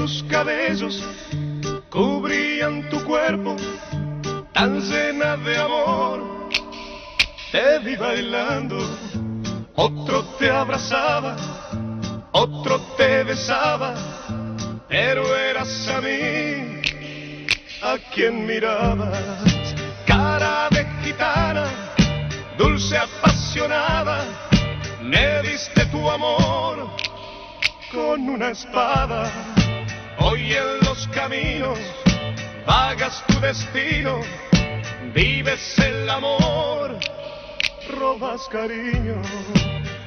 tus cabellos cubrían tu cuerpo tan llena de amor. Te vi bailando, otro te abrazaba, otro te besaba, pero eras a mí a quien mirabas. Cara de gitana, dulce apasionada, me diste tu amor con una espada. Hoy en los caminos vagas tu destino, vives el amor, robas cariño.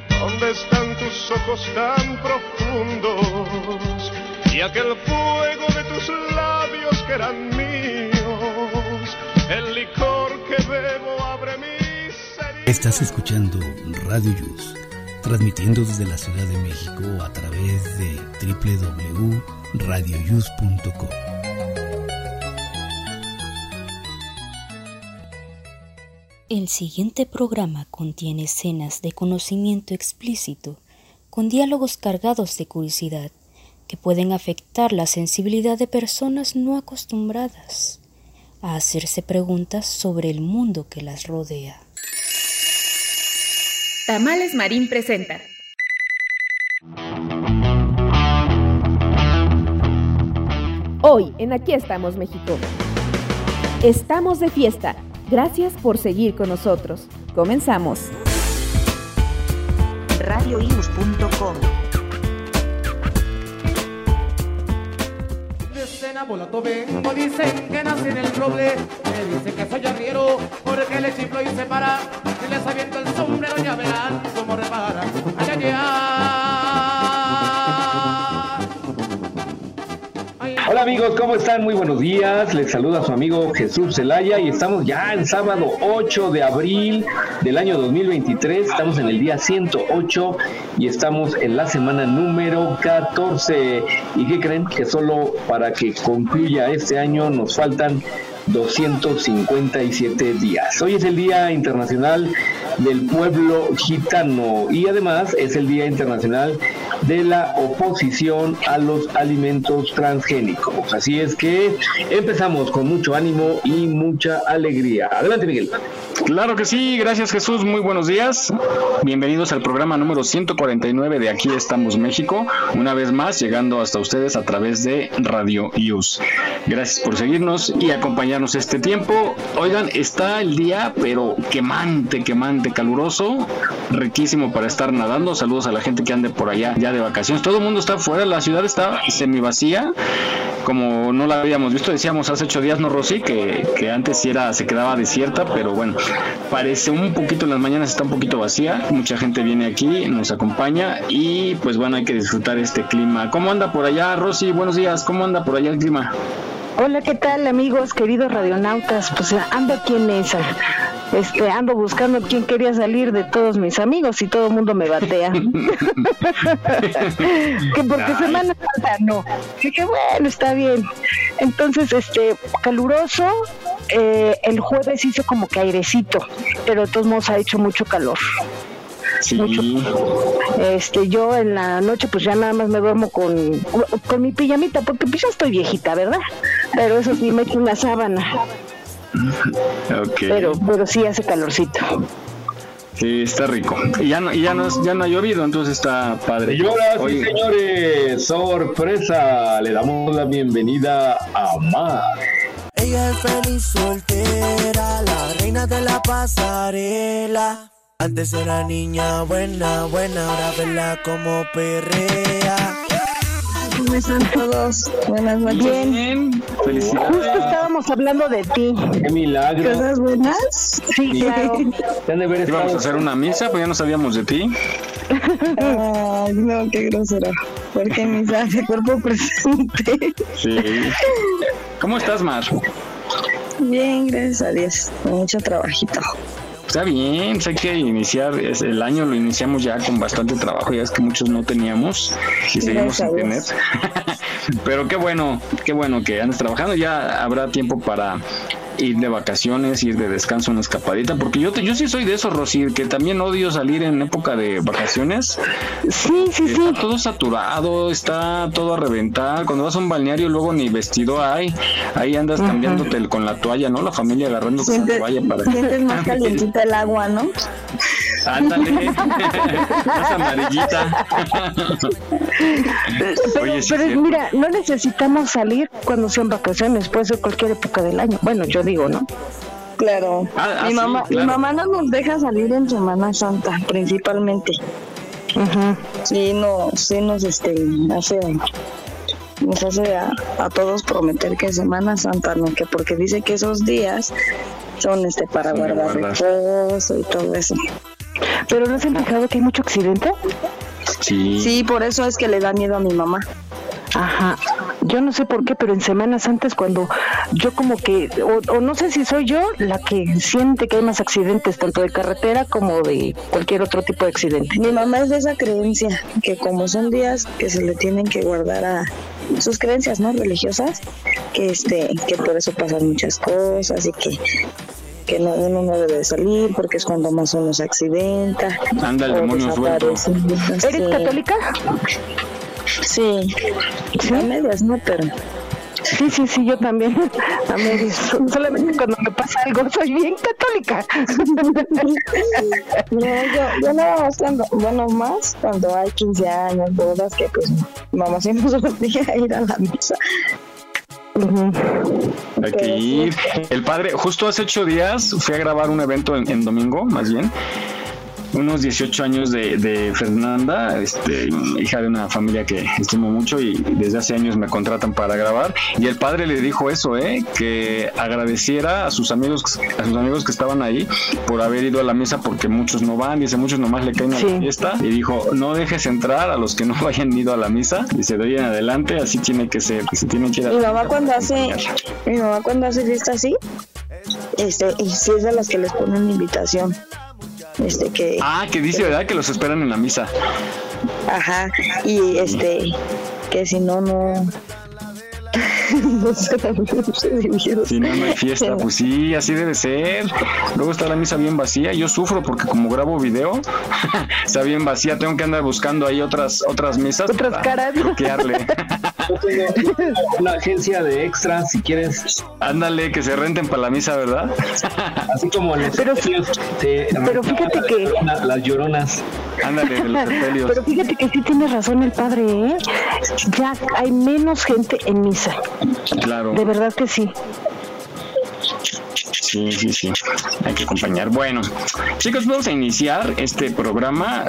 ¿Dónde están tus ojos tan profundos? Y aquel fuego de tus labios que eran míos, el licor que bebo abre mis heridas. Estás escuchando Radio Yus, transmitiendo desde la Ciudad de México a través de www.radioyus.com. El siguiente programa contiene escenas de conocimiento explícito, con diálogos cargados de curiosidad, que pueden afectar la sensibilidad de personas no acostumbradas a hacerse preguntas sobre el mundo que las rodea. Tamales Marín presenta. Hoy en Aquí estamos México. Estamos de fiesta. Gracias por seguir con nosotros. Comenzamos. radioius.com vengo, dicen que nací en el roble, me dicen que soy arriero, porque le chiflo y se para, y les aviento el sombrero ya verán cómo repara. Ay, ay, ay. Hola amigos, ¿cómo están? Muy buenos días. Les saluda su amigo Jesús Zelaya y estamos ya el sábado 8 de abril del año 2023. Estamos en el día 108 y estamos en la semana número 14. ¿Y qué creen? Que solo para que concluya este año nos faltan 257 días. Hoy es el Día Internacional del Pueblo Gitano y además es el Día Internacional de la Oposición a los Alimentos Transgénicos. Así es que empezamos con mucho ánimo y mucha alegría. Adelante, Miguel. Claro que sí, gracias Jesús, muy buenos días. Bienvenidos al programa número 149 de Aquí estamos México, una vez más llegando hasta ustedes a través de Radio IUS. Gracias por seguirnos y acompañarnos este tiempo. Oigan, está el día, pero quemante, quemante, caluroso, riquísimo para estar nadando. Saludos a la gente que ande por allá ya de vacaciones. Todo el mundo está fuera, la ciudad está semi vacía, como no la habíamos visto. Decíamos hace ocho días, ¿no, Rosy? Que, que antes sí era, se quedaba desierta, pero bueno, parece un poquito en las mañanas está un poquito vacía. Mucha gente viene aquí, nos acompaña y pues bueno, hay que disfrutar este clima. ¿Cómo anda por allá, Rosy? Buenos días, ¿cómo anda por allá el clima? Hola, ¿qué tal amigos, queridos radionautas? Pues ando aquí en esa. Este, ando buscando quién quería salir de todos mis amigos y todo el mundo me batea. que porque semana santa no. Dije, bueno, está bien. Entonces, este, caluroso, eh, el jueves hizo como que airecito, pero de todos modos ha hecho mucho calor. Sí. Mucho. Este, yo en la noche pues ya nada más me duermo con, con mi pijamita, porque pues ya estoy viejita, ¿verdad? Pero eso sí, me echo una sábana. Ok. Pero, pero sí hace calorcito. Sí, está rico. Y ya no, y ya no, ya no ha llovido, entonces está padre. Y ahora sí, Oye, señores, sorpresa, le damos la bienvenida a Mar. Ella es feliz soltera, la reina de la pasarela. Antes era niña buena, buena, ahora verla como perrea. ¿Cómo están todos? Buenas noches. Bien. felicidades. Justo estábamos hablando de ti. ¡Qué milagro! buenas? Sí, claro. Te han de haber Íbamos a hacer una misa, pues ya no sabíamos de ti. Ay, no, qué grosera. Porque mi de cuerpo presente. Sí. ¿Cómo estás, Mar? Bien, gracias a Dios. Mucho trabajito. Está bien, sé que iniciar es- el año lo iniciamos ya con bastante trabajo, ya es que muchos no teníamos y seguimos sin tener. Pero qué bueno, qué bueno que andes trabajando, ya habrá tiempo para ir de vacaciones, ir de descanso, una escapadita, porque yo, yo sí soy de esos, Rosy, que también odio salir en época de vacaciones. Sí, sí, está sí. todo saturado, está todo a reventar. Cuando vas a un balneario, luego ni vestido hay. Ahí andas cambiándote con la toalla, ¿no? La familia agarrando con la toalla para. Sientes más calientita el agua, ¿no? Ándale, más amarillita. Pero, pero mira, no necesitamos salir cuando sean vacaciones, puede ser cualquier época del año. Bueno, yo digo, ¿no? Claro. Ah, ah, mi, sí, mamá, claro. mi mamá no nos deja salir en Semana Santa, principalmente. Sí, no, sí nos este, hace, nos hace a, a todos prometer que Semana Santa no, que porque dice que esos días son este para guardar guardar. reposo y todo eso. Pero no se han fijado que hay mucho accidente. Sí. Sí, por eso es que le da miedo a mi mamá. Ajá, yo no sé por qué, pero en Semanas antes cuando yo como que, o, o no sé si soy yo la que siente que hay más accidentes, tanto de carretera como de cualquier otro tipo de accidente. Mi mamá es de esa creencia, que como son días que se le tienen que guardar a sus creencias no religiosas, que este, que por eso pasan muchas cosas y que que no, uno no debe de salir porque es cuando más uno se accidenta. Anda el demonio suelto. ¿Eres Sí. católica? Sí, a medias, no, pero Sí, sí, sí, yo también. A medias. Solamente cuando me pasa algo soy bien católica. no, yo, yo nada más cuando, bueno, más cuando hay 15 años, bodas, que pues mamá siempre nos obliga a ir a la misa. Hay que ir. El padre, justo hace ocho días fui a grabar un evento en, en domingo, más bien. Unos 18 años de, de Fernanda, este, hija de una familia que estimo mucho y desde hace años me contratan para grabar. Y el padre le dijo eso, ¿eh? que agradeciera a sus amigos, a sus amigos que estaban ahí por haber ido a la misa porque muchos no van, dice muchos nomás le caen a la fiesta. Y dijo, no dejes entrar a los que no hayan ido a la misa. Dice, de ahí en adelante, así tiene que ser, se tienen que ir a Mi mamá cuando hace, mi mamá cuando hace fiesta así, este, y si es de las que les ponen invitación. Este que Ah, que dice, ¿verdad? Que los esperan en la misa. Ajá, y este, que si no, no. no dividido. Si no, no hay fiesta, pues sí, así debe ser. Luego está la misa bien vacía. Yo sufro porque como grabo video, está bien vacía. Tengo que andar buscando ahí otras otras misas. Otras caras. bloquearle. Yo tengo una agencia de extras, si quieres. Ándale, que se renten para la misa, ¿verdad? Así como los Pero- sepelios, pero fíjate las que- lloronas- las lloronas. Ándale, de los sepelios. Pero fíjate que sí tiene razón el padre, ¿eh? Ya hay menos gente en misa. Claro. De verdad que sí. Sí, sí, sí. Hay que acompañar. Bueno, chicos, vamos a iniciar este programa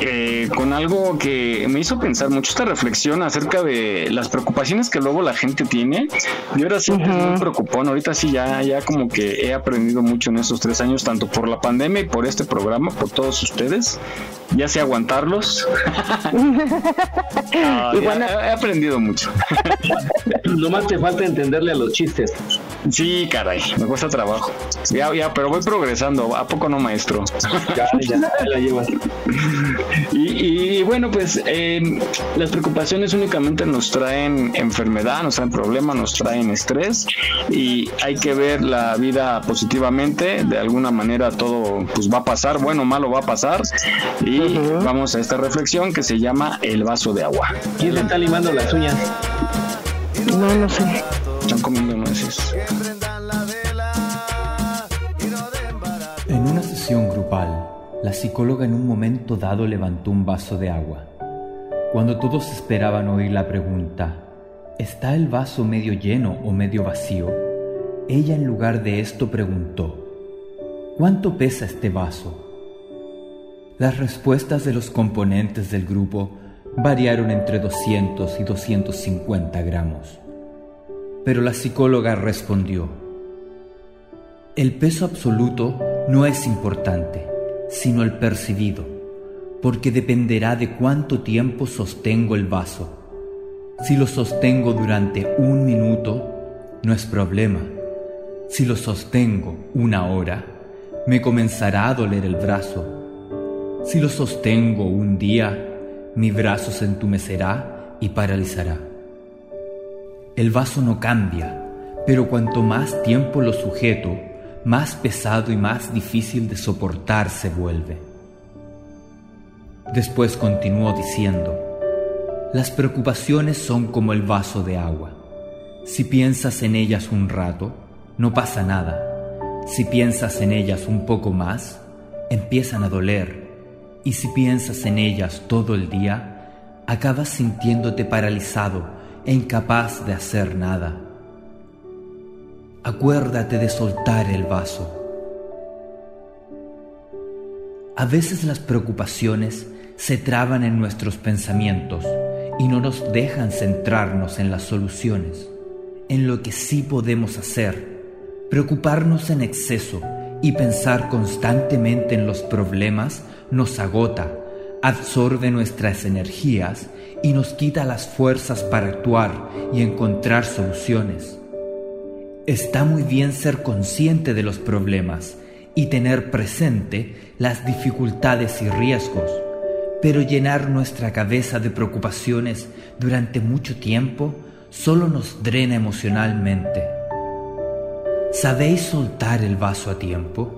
eh, con algo que me hizo pensar mucho esta reflexión acerca de las preocupaciones que luego la gente tiene. Yo era siempre muy preocupón. Ahorita sí ya, ya como que he aprendido mucho en estos tres años, tanto por la pandemia y por este programa, por todos ustedes. Ya sé aguantarlos. Ah, Y ya bueno- he aprendido mucho. Nomás te falta entenderle a los chistes. Sí, caray, me cuesta trabajo. Ya, ya, pero voy progresando. ¿A poco no, maestro? Ya, ya, ya la llevas. Y, y bueno, pues eh, las preocupaciones únicamente nos traen enfermedad, nos traen problemas, nos traen estrés y hay que ver la vida positivamente. De alguna manera todo pues va a pasar, bueno o malo va a pasar. Y vamos a esta reflexión que se llama el vaso de agua. ¿Quién le está limando las uñas? No, no sé. En una sesión grupal, la psicóloga en un momento dado levantó un vaso de agua. Cuando todos esperaban oír la pregunta, ¿está el vaso medio lleno o medio vacío? Ella en lugar de esto preguntó, ¿cuánto pesa este vaso? Las respuestas de los componentes del grupo variaron entre 200 y 250 gramos. Pero la psicóloga respondió, el peso absoluto no es importante, sino el percibido, porque dependerá de cuánto tiempo sostengo el vaso. Si lo sostengo durante un minuto, no es problema. Si lo sostengo una hora, me comenzará a doler el brazo. Si lo sostengo un día, mi brazo se entumecerá y paralizará. El vaso no cambia, pero cuanto más tiempo lo sujeto, más pesado y más difícil de soportar se vuelve. Después continuó diciendo, las preocupaciones son como el vaso de agua. Si piensas en ellas un rato, no pasa nada. Si piensas en ellas un poco más, empiezan a doler. Y si piensas en ellas todo el día, acabas sintiéndote paralizado e incapaz de hacer nada. Acuérdate de soltar el vaso. A veces las preocupaciones se traban en nuestros pensamientos y no nos dejan centrarnos en las soluciones, en lo que sí podemos hacer. Preocuparnos en exceso y pensar constantemente en los problemas nos agota, absorbe nuestras energías y nos quita las fuerzas para actuar y encontrar soluciones. Está muy bien ser consciente de los problemas y tener presente las dificultades y riesgos, pero llenar nuestra cabeza de preocupaciones durante mucho tiempo solo nos drena emocionalmente. ¿Sabéis soltar el vaso a tiempo?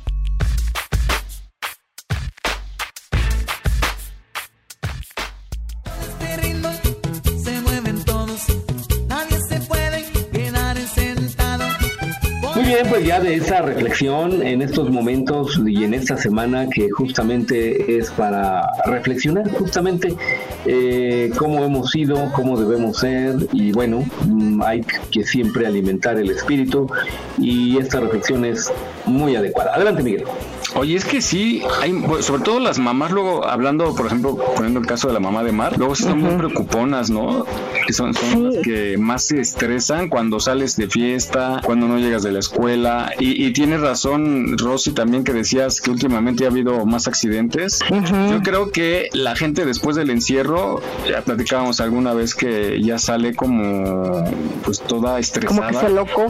Pues ya de esa reflexión en estos momentos y en esta semana que justamente es para reflexionar justamente eh, cómo hemos sido, cómo debemos ser y bueno, mm, hay que siempre alimentar el espíritu y esta reflexión es muy adecuada. Adelante, Miguel. Oye, es que sí, hay, sobre todo las mamás, luego hablando, por ejemplo, poniendo el caso de la mamá de Mar, luego son muy preocuponas, ¿no? Que son, son las que más se estresan cuando sales de fiesta, cuando no llegas de la escuela. Y, y tienes razón, Rosy, también que decías que últimamente ha habido más accidentes. Yo creo que la gente después del encierro, ya platicábamos alguna vez que ya sale como pues toda estresada. Como que se loco.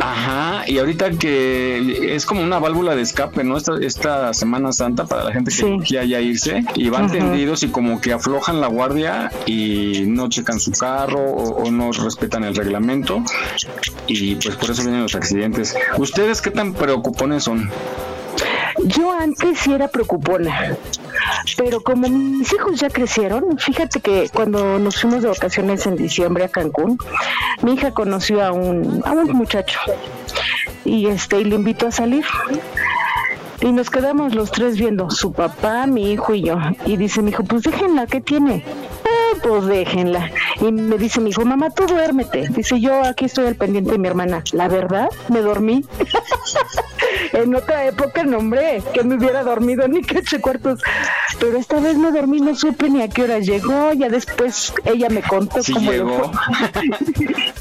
Ajá, y ahorita que es como una válvula de escape, ¿no? Esta, esta Semana Santa para la gente que quiera ya irse y van tendidos y como que aflojan la guardia y no checan su carro o, o no respetan el reglamento y pues por eso vienen los accidentes. ¿Ustedes qué tan preocupones son? Yo antes sí era preocupona, pero como mis hijos ya crecieron, fíjate que cuando nos fuimos de vacaciones en diciembre a Cancún, mi hija conoció a un, a un muchacho y este y le invitó a salir. Y nos quedamos los tres viendo, su papá, mi hijo y yo. Y dice mi hijo, pues déjenla, ¿qué tiene? Pues déjenla. Y me dice mi hijo, mamá, tú duérmete. Dice, yo aquí estoy al pendiente de mi hermana. La verdad, me dormí. en otra época, no, hombre, que me hubiera dormido ni que ocho cuartos. Pero esta vez me dormí, no supe ni a qué hora llegó. Ya después ella me contó Sí cómo le llegó.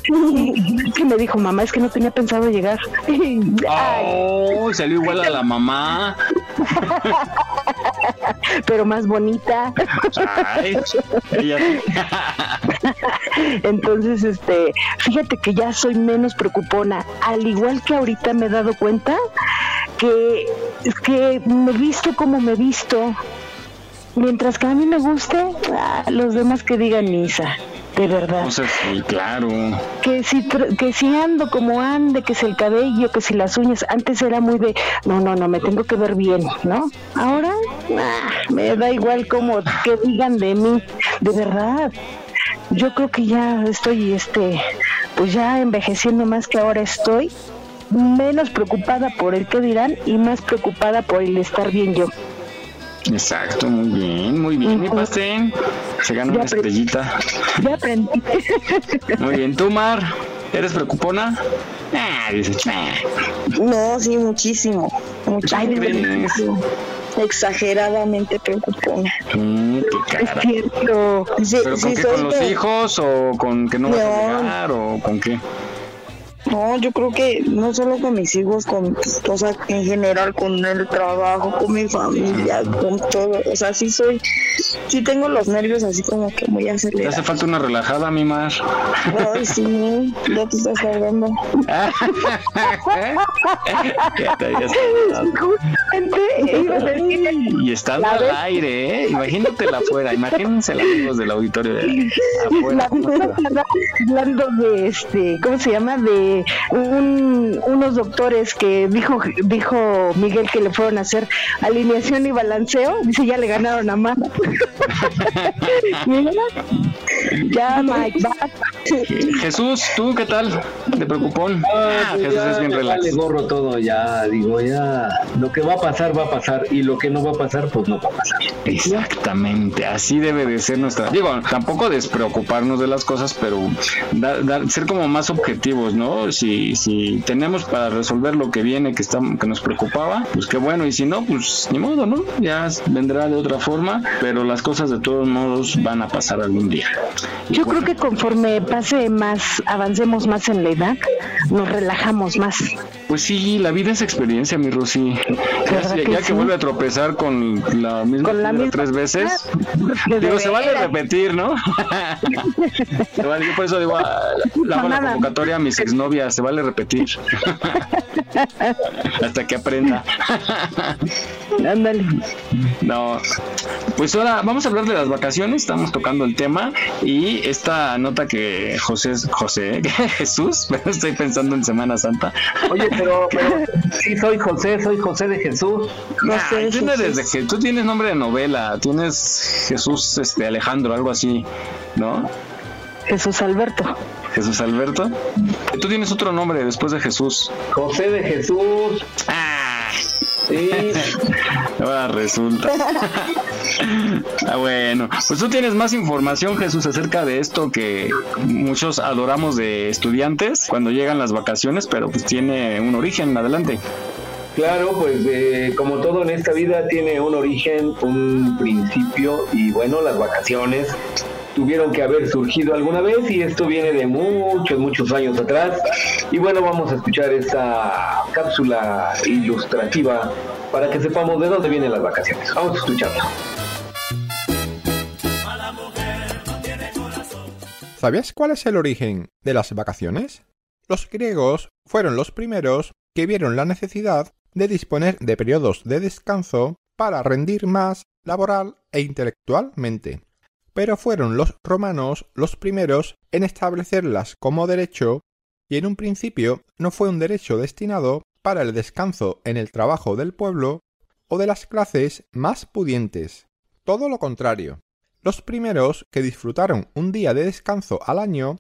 que me dijo, mamá, es que no tenía pensado llegar. Oh, salió igual a la mamá. pero más bonita. Ay, ella- Entonces, este, fíjate que ya soy menos preocupona, al igual que ahorita me he dado cuenta que que me visto como me visto. Mientras que a mí me guste, ah, los demás que digan misa, de verdad. O sea, sí, claro. que si que si ando como ande, que si el cabello, que si las uñas, antes era muy de, no, no, no, me tengo que ver bien, ¿no? Ahora, ah, me da igual como que digan de mí, de verdad. Yo creo que ya estoy, este, pues ya envejeciendo más que ahora estoy, menos preocupada por el que dirán y más preocupada por el estar bien yo. Exacto, muy bien, muy bien, mi pastel. Se gana una estrellita. Ya aprendí. Muy bien, tú, Mar, ¿eres preocupona? Ah, dices, "Ah". No, sí, muchísimo. Muchísimo. Exageradamente preocupona. Mm, qué Es cierto. Sí, ¿Pero con sí, qué? soy ¿Con los de- hijos o con que no vas a No. llegar o con qué? No, yo creo que no solo con mis hijos, con, o sea, en general, con el trabajo, con mi familia, con todo. O sea, sí soy, sí tengo los nervios así como que muy Te acelerados. hace falta una relajada, mi mar. Ay, sí, ya te estás cargando. Ya te habías Justamente iba a decir Y estando La al vez- aire, ¿eh? Imagínatela afuera. Imagínense los amigos del auditorio de afuera. La pasada, hablando de este, ¿cómo se llama? De un- unos doctores que dijo dijo Miguel que le fueron a hacer alineación y balanceo, dice ya le ganaron a mano. Mira, ya Mike, va. Jesús, ¿tú qué tal? ¿Te preocupón? Ah, pues Jesús ya es bien relax. vale gorro todo ya, digo, ya lo que va a pasar va a pasar y lo que no va a pasar pues no va a pasar. Exactamente, así debe de ser nuestra. Digo, tampoco despreocuparnos de las cosas, pero dar- dar- ser como más objetivos, ¿no? Si, si tenemos para resolver lo que viene que, está, que nos preocupaba, pues qué bueno, y si no, pues ni modo, ¿no? Ya vendrá de otra forma, pero las cosas de todos modos van a pasar algún día. Yo creo que conforme pase más, avancemos más en la edad, nos relajamos más. Pues sí, la vida es experiencia, mi Rosy. Ya, ¿Verdad ya que sí? vuelve a tropezar con la misma, Con la misma- tres veces, digo, se vale repetir, ¿no? Se vale, yo por eso digo, ah, la hago la convocatoria a mis exnovias, se vale repetir. Hasta que aprenda. Ándale. No, pues ahora vamos a hablar de las vacaciones, estamos tocando el tema y esta nota que José, José, Jesús, estoy pensando en Semana Santa. Oye, pero, pero sí soy José, soy José de Jesús. Nah, tú, no eres de Je- tú tienes nombre de novela, tienes Jesús este, Alejandro, algo así, ¿no? Jesús Alberto. Jesús Alberto. Tú tienes otro nombre después de Jesús. José de Jesús. Sí. Ahora resulta. ah, bueno, pues tú tienes más información, Jesús, acerca de esto que muchos adoramos de estudiantes cuando llegan las vacaciones, pero pues tiene un origen. Adelante. Claro, pues eh, como todo en esta vida tiene un origen, un principio y bueno, las vacaciones tuvieron que haber surgido alguna vez y esto viene de muchos, muchos años atrás. Y bueno, vamos a escuchar esta cápsula ilustrativa para que sepamos de dónde vienen las vacaciones. Vamos a escucharla. ¿Sabías cuál es el origen de las vacaciones? Los griegos fueron los primeros que vieron la necesidad de disponer de periodos de descanso para rendir más laboral e intelectualmente. Pero fueron los romanos los primeros en establecerlas como derecho y en un principio no fue un derecho destinado para el descanso en el trabajo del pueblo o de las clases más pudientes. Todo lo contrario. Los primeros que disfrutaron un día de descanso al año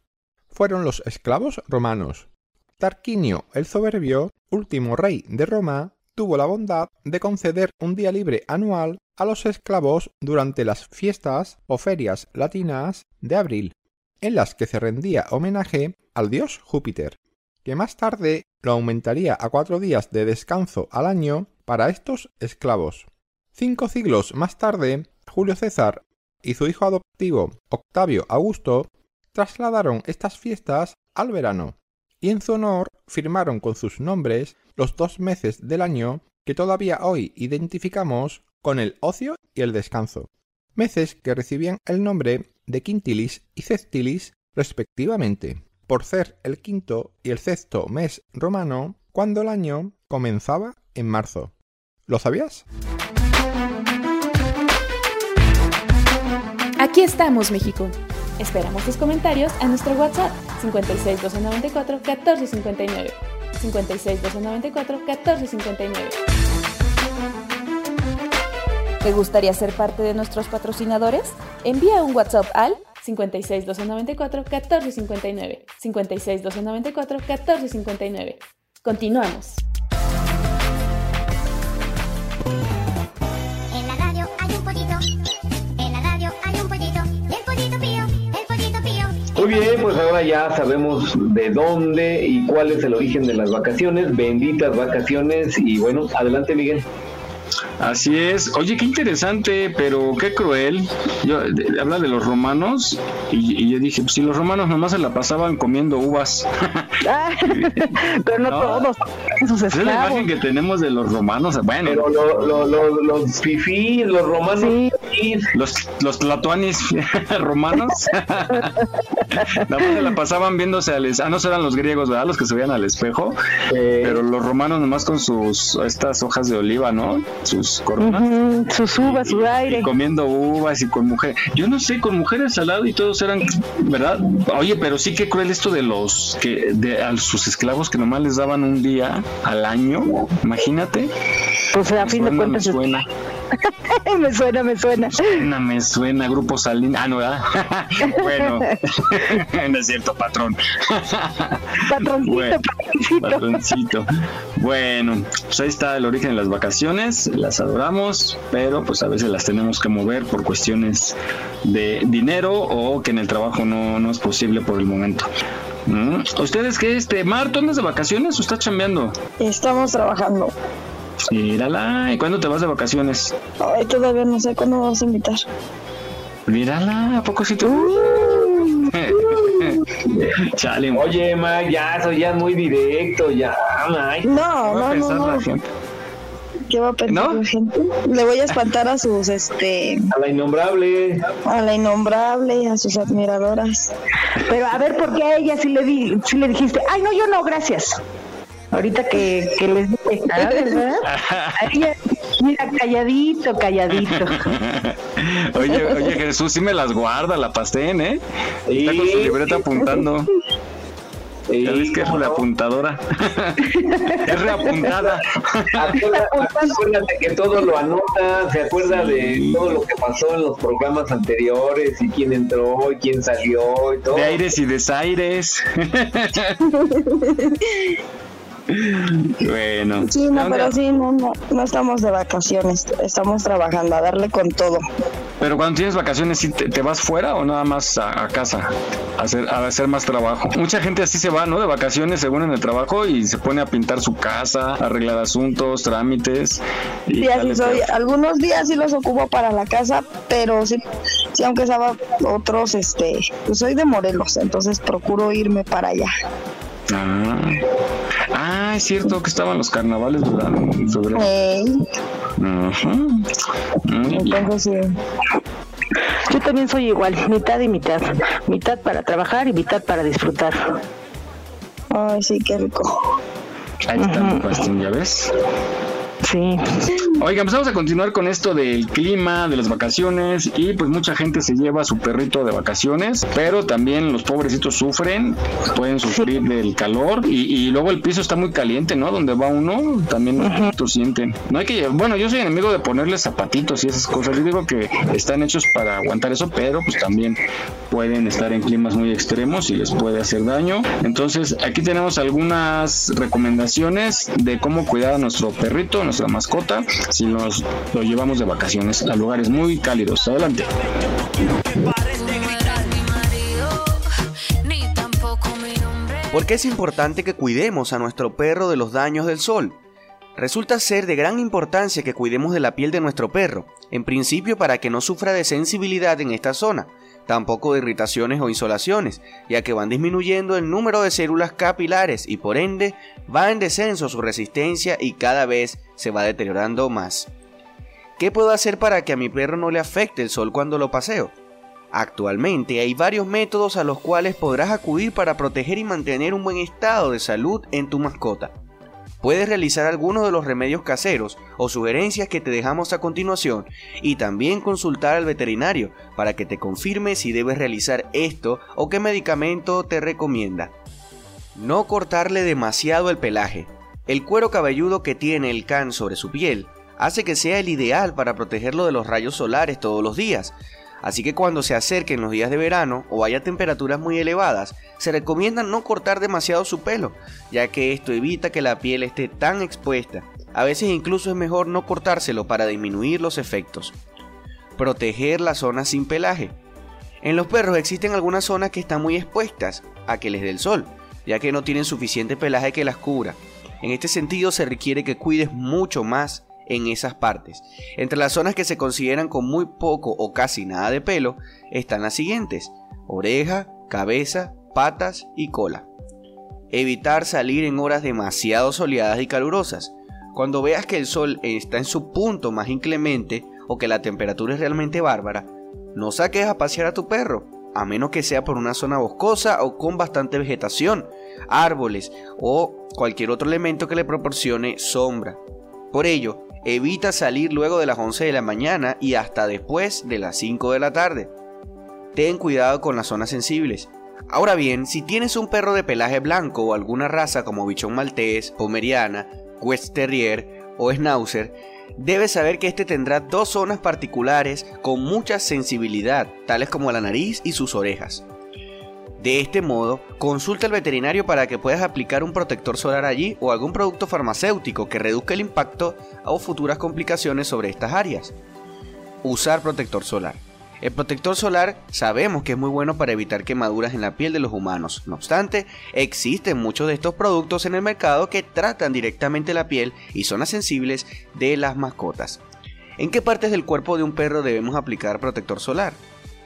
fueron los esclavos romanos. Tarquinio el Soberbio, último rey de Roma, tuvo la bondad de conceder un día libre anual a los esclavos durante las fiestas o ferias latinas de abril, en las que se rendía homenaje al dios Júpiter, que más tarde lo aumentaría a cuatro días de descanso al año para estos esclavos. Cinco siglos más tarde, Julio César y su hijo adoptivo Octavio Augusto trasladaron estas fiestas al verano, y en su honor firmaron con sus nombres los dos meses del año que todavía hoy identificamos con el ocio y el descanso, meses que recibían el nombre de quintilis y sextilis respectivamente, por ser el quinto y el sexto mes romano cuando el año comenzaba en marzo. ¿Lo sabías? Aquí estamos, México. Esperamos tus comentarios a nuestro WhatsApp 56 294 1459. 56 294 1459. ¿Te gustaría ser parte de nuestros patrocinadores? Envía un WhatsApp al 56 294 1459. 56 294 1459. Continuamos. En la radio hay un pollito. En la radio hay un pollito. El pollito pío, el pollito pío. Muy bien, pues ahora ya sabemos de dónde y cuál es el origen de las vacaciones. Benditas vacaciones y bueno, adelante Miguel. Así es. Oye, qué interesante, pero qué cruel. Yo, de- habla de los romanos y, y yo dije, pues si los romanos nomás se la pasaban comiendo uvas. Ah, pero no, No. todos, sus Esa es la imagen que tenemos de los romanos. Bueno, Pero lo- lo- lo- los fifís, los romanos los, los tlatoanis romanos. Nada más se la pasaban viéndose al Ah, no, eran los griegos, ¿verdad? Los que se veían al espejo. Pero los romanos nomás con sus estas hojas de oliva, ¿no? Sus coronas. Ujú, sus uvas, su aire. Y comiendo uvas y con mujeres. Yo no sé, con mujeres al lado y todos eran, ¿verdad? Oye, pero sí que cruel esto de los que de a sus esclavos que nomás les daban un día al año. Imagínate. Pues a Me fin de suena, cuentas. me suena. me suena, me suena. Suena, me suena, Grupo Salín. Ah, no, ¿verdad? bueno, no es cierto, patrón. Patroncito, Bueno, patroncito. patroncito. Bueno, pues ahí está el origen de las vacaciones. Las adoramos, pero pues a veces las tenemos que mover por cuestiones de dinero o que en el trabajo no, no es posible por el momento. ¿Mm? ¿Ustedes qué? Este, Mar, ¿tú andas de vacaciones o estás chambeando? Estamos trabajando. Mírala, ¿y cuándo te vas de vacaciones? Ay, todavía no sé cuándo vas a invitar. Mírala, ¿a poco sí tú? Chale, Oye, Mag, ya, eso ya muy directo, ya, Mag. No, no, no, no. la gente? ¿Qué va a pensar la gente? Le voy a espantar a sus, este, A la innombrable. a la innombrable, a sus admiradoras. Pero a ver, ¿por qué a ella sí le, di, sí le dijiste? Ay, no, yo no, gracias. Ahorita que, que les dije, ¿verdad? A ella, mira, calladito, calladito. Oye, oye, Jesús, sí me las guarda la pastén, ¿eh? Está con su libreta apuntando. Ya ves que es reapuntadora. es reapuntada. Acuérdate, acuérdate que todo lo anota, se acuerda de todo lo que pasó en los programas anteriores y quién entró y quién salió y todo. De aires y desaires. bueno. Sí, no, ¿Dónde- pero sí, no, no, no estamos de vacaciones, estamos trabajando, a darle con todo. Pero cuando tienes vacaciones, ¿sí te, te vas fuera o nada más a, a casa a hacer, a hacer más trabajo? Mucha gente así se va, ¿no? De vacaciones según en el trabajo y se pone a pintar su casa, arreglar asuntos, trámites. Y Sí, así soy. Algunos días sí los ocupo para la casa, pero sí, sí aunque sea otros, este, pues soy de Morelos, entonces procuro irme para allá. Ah. Ah, es cierto que estaban los carnavales, ¿verdad? En febrero. Ajá. Bien. entonces sí. Yo también soy igual, mitad y mitad. Mitad para trabajar y mitad para disfrutar. Ay, sí, qué rico. Ahí está mi pastín, ¿ya ves? Sí. Oigan, pues vamos a continuar con esto del clima, de las vacaciones y pues mucha gente se lleva a su perrito de vacaciones, pero también los pobrecitos sufren, pueden sufrir del calor y, y luego el piso está muy caliente, ¿no? Donde va uno, también los sienten. No hay que, bueno, yo soy enemigo de ponerles zapatitos y esas cosas. Yo digo que están hechos para aguantar eso, pero pues también pueden estar en climas muy extremos y les puede hacer daño. Entonces, aquí tenemos algunas recomendaciones de cómo cuidar a nuestro perrito, nuestra mascota, si nos lo llevamos de vacaciones a lugares muy cálidos. Adelante. ¿Por qué es importante que cuidemos a nuestro perro de los daños del sol? Resulta ser de gran importancia que cuidemos de la piel de nuestro perro, en principio para que no sufra de sensibilidad en esta zona, tampoco de irritaciones o insolaciones, ya que van disminuyendo el número de células capilares y por ende va en descenso su resistencia y cada vez se va deteriorando más. ¿Qué puedo hacer para que a mi perro no le afecte el sol cuando lo paseo? Actualmente hay varios métodos a los cuales podrás acudir para proteger y mantener un buen estado de salud en tu mascota. Puedes realizar algunos de los remedios caseros o sugerencias que te dejamos a continuación y también consultar al veterinario para que te confirme si debes realizar esto o qué medicamento te recomienda. No cortarle demasiado el pelaje. El cuero cabelludo que tiene el can sobre su piel hace que sea el ideal para protegerlo de los rayos solares todos los días, Así que cuando se acerquen los días de verano o haya temperaturas muy elevadas, se recomienda no cortar demasiado su pelo, ya que esto evita que la piel esté tan expuesta. A veces incluso es mejor no cortárselo para disminuir los efectos. Proteger las zonas sin pelaje. En los perros existen algunas zonas que están muy expuestas a que les dé el sol, ya que no tienen suficiente pelaje que las cubra. En este sentido se requiere que cuides mucho más en esas partes. Entre las zonas que se consideran con muy poco o casi nada de pelo están las siguientes. Oreja, cabeza, patas y cola. Evitar salir en horas demasiado soleadas y calurosas. Cuando veas que el sol está en su punto más inclemente o que la temperatura es realmente bárbara, no saques a pasear a tu perro, a menos que sea por una zona boscosa o con bastante vegetación, árboles o cualquier otro elemento que le proporcione sombra. Por ello, evita salir luego de las 11 de la mañana y hasta después de las 5 de la tarde. Ten cuidado con las zonas sensibles. Ahora bien, si tienes un perro de pelaje blanco o alguna raza como bichón maltés, pomeriana, West Terrier o Schnauzer, debes saber que este tendrá dos zonas particulares con mucha sensibilidad, tales como la nariz y sus orejas. De este modo, consulta al veterinario para que puedas aplicar un protector solar allí o algún producto farmacéutico que reduzca el impacto o futuras complicaciones sobre estas áreas. Usar protector solar. El protector solar sabemos que es muy bueno para evitar quemaduras en la piel de los humanos. No obstante, existen muchos de estos productos en el mercado que tratan directamente la piel y zonas sensibles de las mascotas. ¿En qué partes del cuerpo de un perro debemos aplicar protector solar?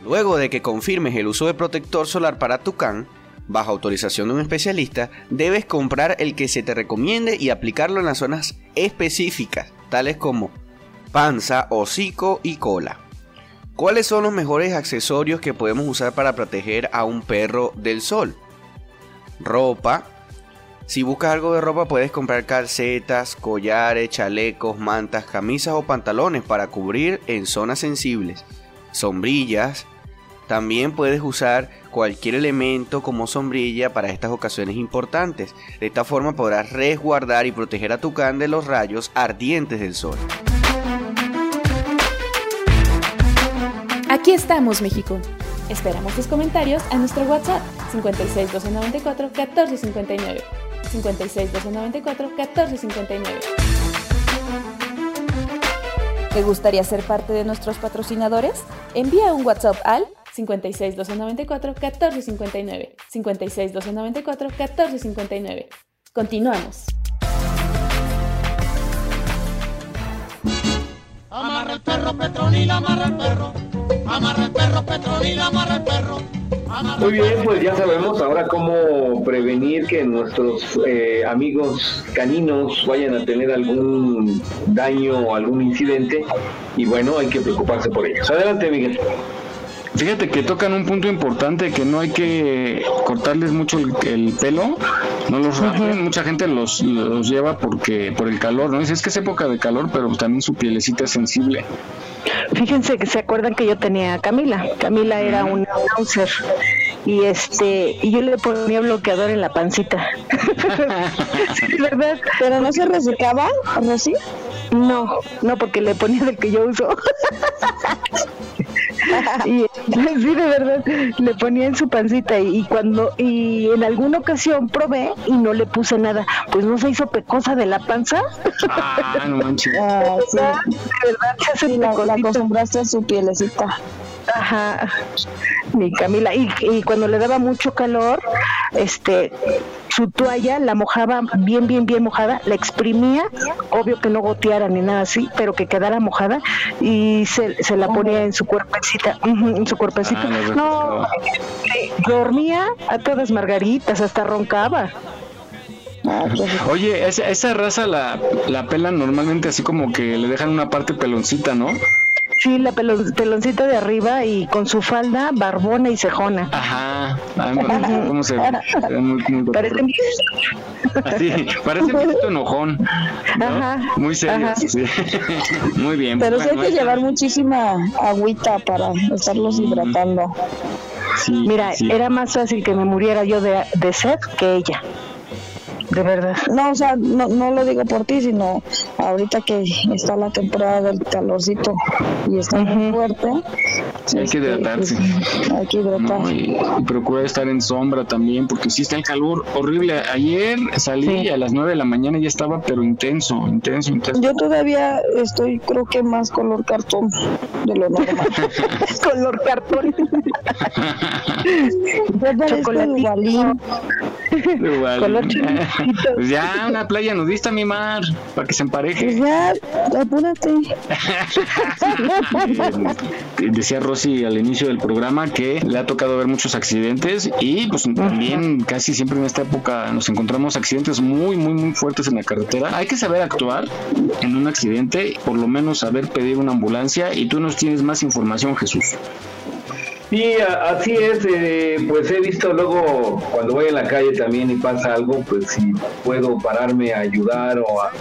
Luego de que confirmes el uso de protector solar para tu can, bajo autorización de un especialista, debes comprar el que se te recomiende y aplicarlo en las zonas específicas, tales como panza, hocico y cola. ¿Cuáles son los mejores accesorios que podemos usar para proteger a un perro del sol? Ropa. Si buscas algo de ropa puedes comprar calcetas, collares, chalecos, mantas, camisas o pantalones para cubrir en zonas sensibles. Sombrillas. También puedes usar cualquier elemento como sombrilla para estas ocasiones importantes. De esta forma podrás resguardar y proteger a tu can de los rayos ardientes del sol. Aquí estamos, México. Esperamos tus comentarios a nuestro WhatsApp 56 294 1459. 56 294 1459. ¿Te gustaría ser parte de nuestros patrocinadores? Envía un WhatsApp al 56 294 1459. 56 294 1459. Continuamos. Amarra el perro, Petronila, amarra el perro. Amarra el perro, Petronila, amarra el perro. Muy bien, pues ya sabemos ahora cómo prevenir que nuestros eh, amigos caninos vayan a tener algún daño o algún incidente y bueno, hay que preocuparse por ellos. Adelante, Miguel. Fíjate que tocan un punto importante que no hay que cortarles mucho el, el pelo, no los rajen, mucha gente los, los lleva porque por el calor, ¿no? Dice, es que es época de calor, pero también su pielecita es sensible. Fíjense que se acuerdan que yo tenía a Camila. Camila era una Schnauzer y este y yo le ponía bloqueador en la pancita. ¿Verdad? ¿Pero no se resecaba, Rosy? No, no, porque le ponía del que yo uso. y sí, de verdad, le ponía en su pancita y, y cuando y en alguna ocasión probé y no le puse nada, pues no se hizo pecosa de la panza. Ah, no manches. Ah, sí. De verdad, se hace Sí, la, la acostumbraste a su pielecita. Ajá, mi Camila. Y, y cuando le daba mucho calor, este, su toalla la mojaba bien, bien, bien mojada, la exprimía, obvio que no goteara ni nada así, pero que quedara mojada y se, se la ponía en su cuerpecita, en su cuerpecito. Ah, no, eh, dormía a todas margaritas, hasta roncaba. Oye, esa, esa raza la, la pelan normalmente así como que le dejan una parte peloncita, ¿no? Sí, la pelon- peloncita de arriba y con su falda barbona y cejona. Ajá. Ah, ¿Cómo se ve? Muy, muy Parece Así, parece un poquito enojón. ¿no? Ajá, Muy serio. ajá. sí. Muy bien. Pero sí hay bueno, que llevar muchísima agüita para estarlos hidratando. Sí, Mira, sí. era más fácil que me muriera yo de, de sed que ella. De verdad. No, o sea, no, no lo digo por ti, sino ahorita que está la temporada del calorcito y está muy fuerte. Hay que hidratarse. pues, hay que hidratar. No, y, y procura estar en sombra también, porque sí está el calor horrible. Ayer salí Sí. y a las 9 de la mañana ya estaba, pero intenso, intenso, intenso. Yo todavía estoy, creo que más color cartón de lo normal. Color cartón. Yo parezco Chocolatito. Color Pues ya, una playa nudista, mi mar, para que se empareje. Pues ya, apúrate. Decía Rosy al inicio del programa que le ha tocado ver muchos accidentes y pues también casi siempre en esta época nos encontramos accidentes muy, muy, muy fuertes en la carretera. Hay que saber actuar en un accidente, por lo menos saber pedir una ambulancia y tú nos tienes más información, Jesús. Sí, así es, eh, pues he visto luego cuando voy en la calle también y pasa algo, pues si puedo pararme a ayudar o a,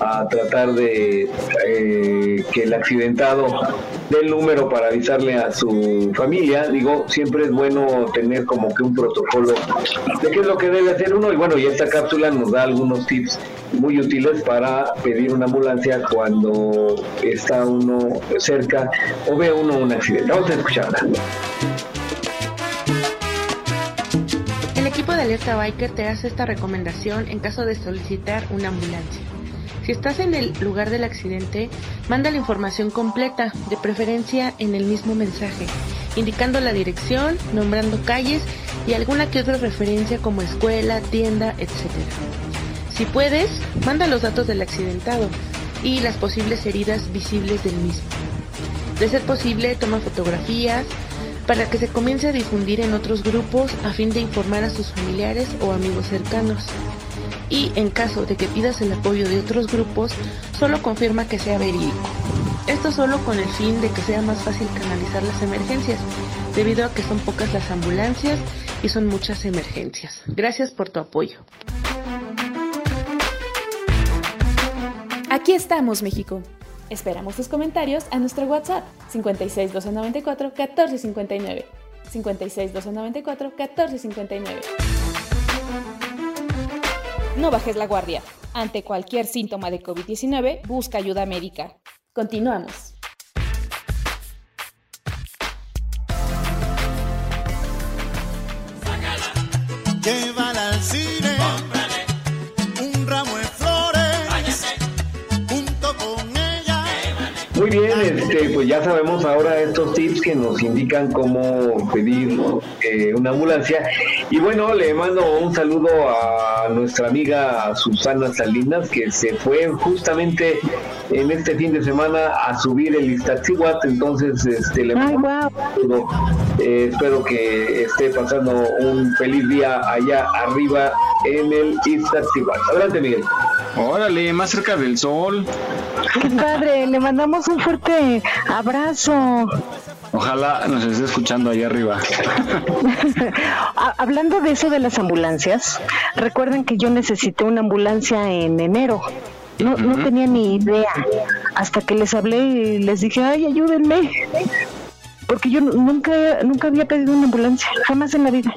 a tratar de eh, que el accidentado dé el número para avisarle a su familia, digo, siempre es bueno tener como que un protocolo de qué es lo que debe hacer uno y bueno, y esta cápsula nos da algunos tips muy útiles para pedir una ambulancia cuando está uno cerca o ve uno un accidente. Vamos a escucharla. El equipo de Alerta Biker te hace esta recomendación en caso de solicitar una ambulancia. Si estás en el lugar del accidente, manda la información completa, de preferencia en el mismo mensaje, indicando la dirección, nombrando calles y alguna que otra referencia como escuela, tienda, etc. Si puedes, manda los datos del accidentado y las posibles heridas visibles del mismo. De ser posible, toma fotografías para que se comience a difundir en otros grupos a fin de informar a sus familiares o amigos cercanos. Y en caso de que pidas el apoyo de otros grupos, solo confirma que sea verídico. Esto solo con el fin de que sea más fácil canalizar las emergencias, debido a que son pocas las ambulancias y son muchas emergencias. Gracias por tu apoyo. Aquí estamos, México. Esperamos tus comentarios a nuestro WhatsApp 56 294 1459. 56 294 1459. No bajes la guardia. Ante cualquier síntoma de COVID-19, busca ayuda médica. Continuamos. Llévala al cine. Un ramo de flores. Junto con ella. Muy bien, este, pues ya sabemos ahora estos tips que nos indican cómo pedir eh, una ambulancia. Y bueno, le mando un saludo a nuestra amiga Susana Salinas, que se fue justamente en este fin de semana a subir el Iztaccíhuatl. Entonces, este, le mando un saludo. Eh, espero que esté pasando un feliz día allá arriba en el Iztaccíhuatl. Adelante, Miguel. Órale, más cerca del sol. Qué padre, le mandamos un fuerte abrazo. Ojalá nos esté escuchando ahí arriba. Ha- Hablando de eso de las ambulancias, recuerden que yo necesité una ambulancia en enero. No, no tenía ni idea. Hasta que les hablé y les dije, ay, ayúdenme. Porque yo nu- nunca, nunca había pedido una ambulancia, jamás en la vida.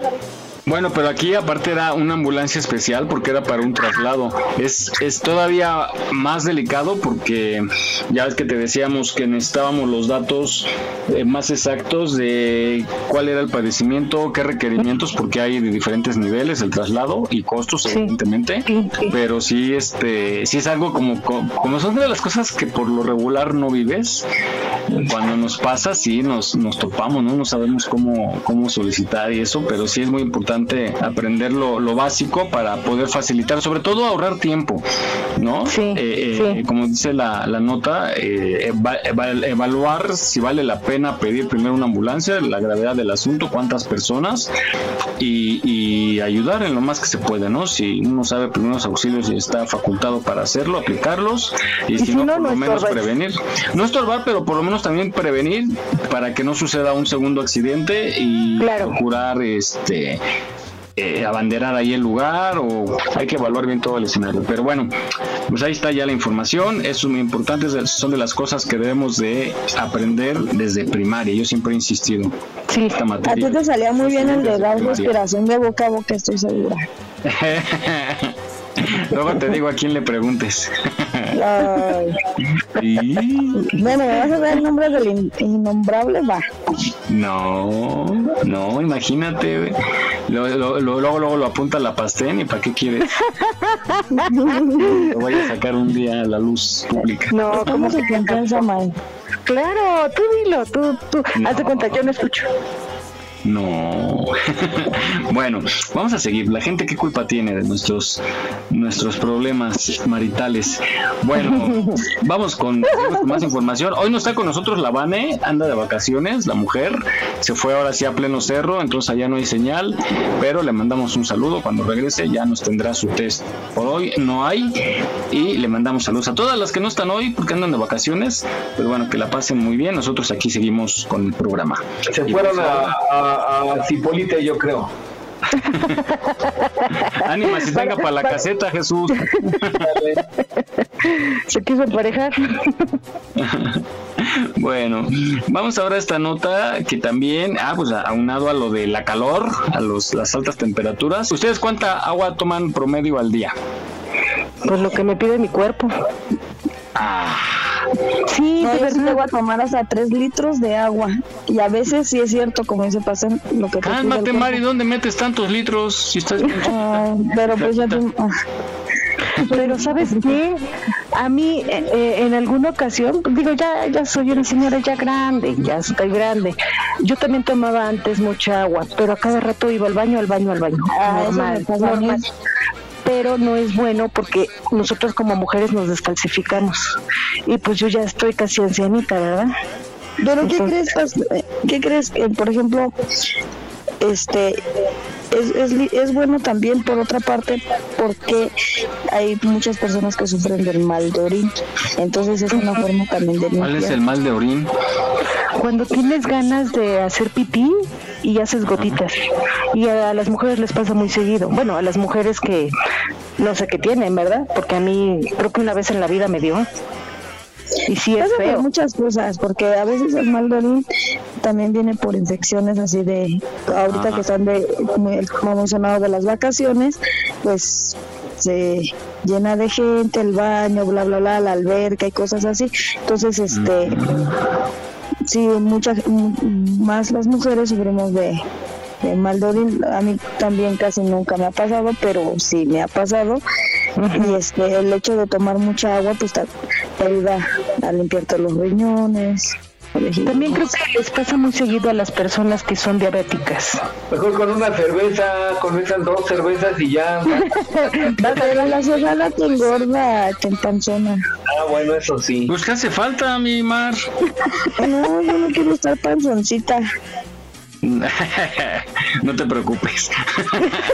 Bueno, pero aquí aparte era una ambulancia especial porque era para un traslado. Es, es todavía más delicado porque ya ves que te decíamos que necesitábamos los datos eh, más exactos de cuál era el padecimiento, qué requerimientos, porque hay de diferentes niveles el traslado y costos, evidentemente. Pero sí, este, sí es algo como, co- como son de las cosas que por lo regular no vives. Cuando nos pasa, sí nos, nos topamos, ¿no? No sabemos cómo, cómo solicitar y eso, pero sí es muy importante aprender lo, lo básico para poder facilitar, sobre todo ahorrar tiempo, ¿no? Eh, eh, Como dice la, la nota, eh, eva- eva- evaluar si vale la pena pedir primero una ambulancia, la gravedad del asunto, cuántas personas y, y ayudar en lo más que se puede, ¿no? Si uno sabe primeros auxilios y está facultado para hacerlo, aplicarlos y, si, no, por lo menos prevenir. No estorbar, pero por lo menos también prevenir para que no suceda un segundo accidente y procurar este eh, abanderar ahí el lugar o hay que evaluar bien todo el escenario. Pero bueno, pues ahí está ya la información. Eso es muy importante, son de las cosas que debemos de aprender desde primaria. Yo siempre he insistido. Esta A materia. ti te salía muy bien el de dar respiración de boca a boca, estoy segura. Luego te digo a quién le preguntes. Ay. Y- Bueno, ¿me vas a dar el nombre del in- innombrable? Va. No, no, imagínate. Lo- lo- lo- luego, luego lo apunta la pastén y ¿para qué quieres? Lo voy a sacar un día a la luz pública. No, ¿cómo se confianza, May? Claro, tú dilo, tú, tú. Haz de cuenta, yo no escucho. No. bueno, vamos a seguir. La gente qué culpa tiene de nuestros nuestros problemas maritales. Bueno, vamos con, más información. Hoy no está con nosotros la Vane, anda de vacaciones, la mujer se fue ahora sí a pleno cerro, entonces allá no hay señal, pero le mandamos un saludo cuando regrese, ya nos tendrá su test. Por hoy no hay y le mandamos saludos a todas las que no están hoy porque andan de vacaciones, pues bueno, que la pasen muy bien. Nosotros aquí seguimos con el programa. Se fueron pues, a a, Cipolite, yo creo. Ánima, si tenga para la caseta, Jesús. Se quiso emparejar. bueno, vamos ahora a esta nota que también, ah, pues aunado a lo de la calor, a los, las altas temperaturas. ¿Ustedes cuánta agua toman promedio al día? Pues lo que me pide mi cuerpo. Ah. Sí, no, yo sí voy a tomar hasta 3 litros de agua. Y a veces sí es cierto, como dice Pasen, lo que Cálmate, Mari, ¿dónde metes tantos litros? Si estás... Ah, pero pues ya ah. Pero sabes qué, a mí eh, eh, en alguna ocasión, digo, ya, ya soy una señora ya grande, ya estoy grande. Yo también tomaba antes mucha agua, pero a cada rato iba al baño, al baño, al baño. Ah, normal, normal pero no es bueno porque nosotros como mujeres nos descalcificamos. Y pues yo ya estoy casi ancianita, ¿verdad? Pero ¿qué crees, qué crees, por ejemplo, este es, es, es, bueno también por otra parte porque hay muchas personas que sufren del mal de orín entonces es una forma también de ¿cuál es el mal de orín? cuando tienes ganas de hacer pipí y haces gotitas. Y a las mujeres les pasa muy seguido. Bueno a las mujeres que no sé qué tienen verdad porque a mí creo que una vez en la vida me dio. Y sí es feo. muchas cosas, porque a veces el mal de también viene por infecciones así de, ahorita que están de, como mencionado, de las vacaciones, pues se llena de gente, el baño, bla, bla, bla, la alberca y cosas así. Entonces, este, sí, muchas, más las mujeres sufrimos de, de mal de orín. A mí también casi nunca me ha pasado, pero sí me ha pasado. Y este, el hecho de tomar mucha agua, pues te, ayuda a limpiarte los riñones. También creo que les pasa muy seguido a las personas que son diabéticas. Mejor con una cerveza, con esas dos cervezas y ya. Pero la cerveza te engorda, te empanzona. Ah, bueno, eso sí. Pues que hace falta, mi Mar. No, yo no quiero estar panzoncita. no te preocupes.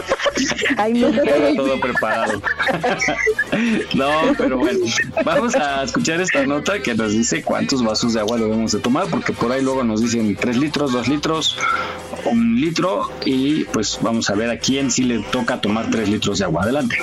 Ay, no todo preparado. no, pero bueno, vamos a escuchar esta nota que nos dice cuántos vasos de agua debemos de tomar, porque por ahí luego nos dicen 3 litros, 2 litros, un litro, y pues vamos a ver a quién sí le toca tomar 3 litros de agua. Adelante.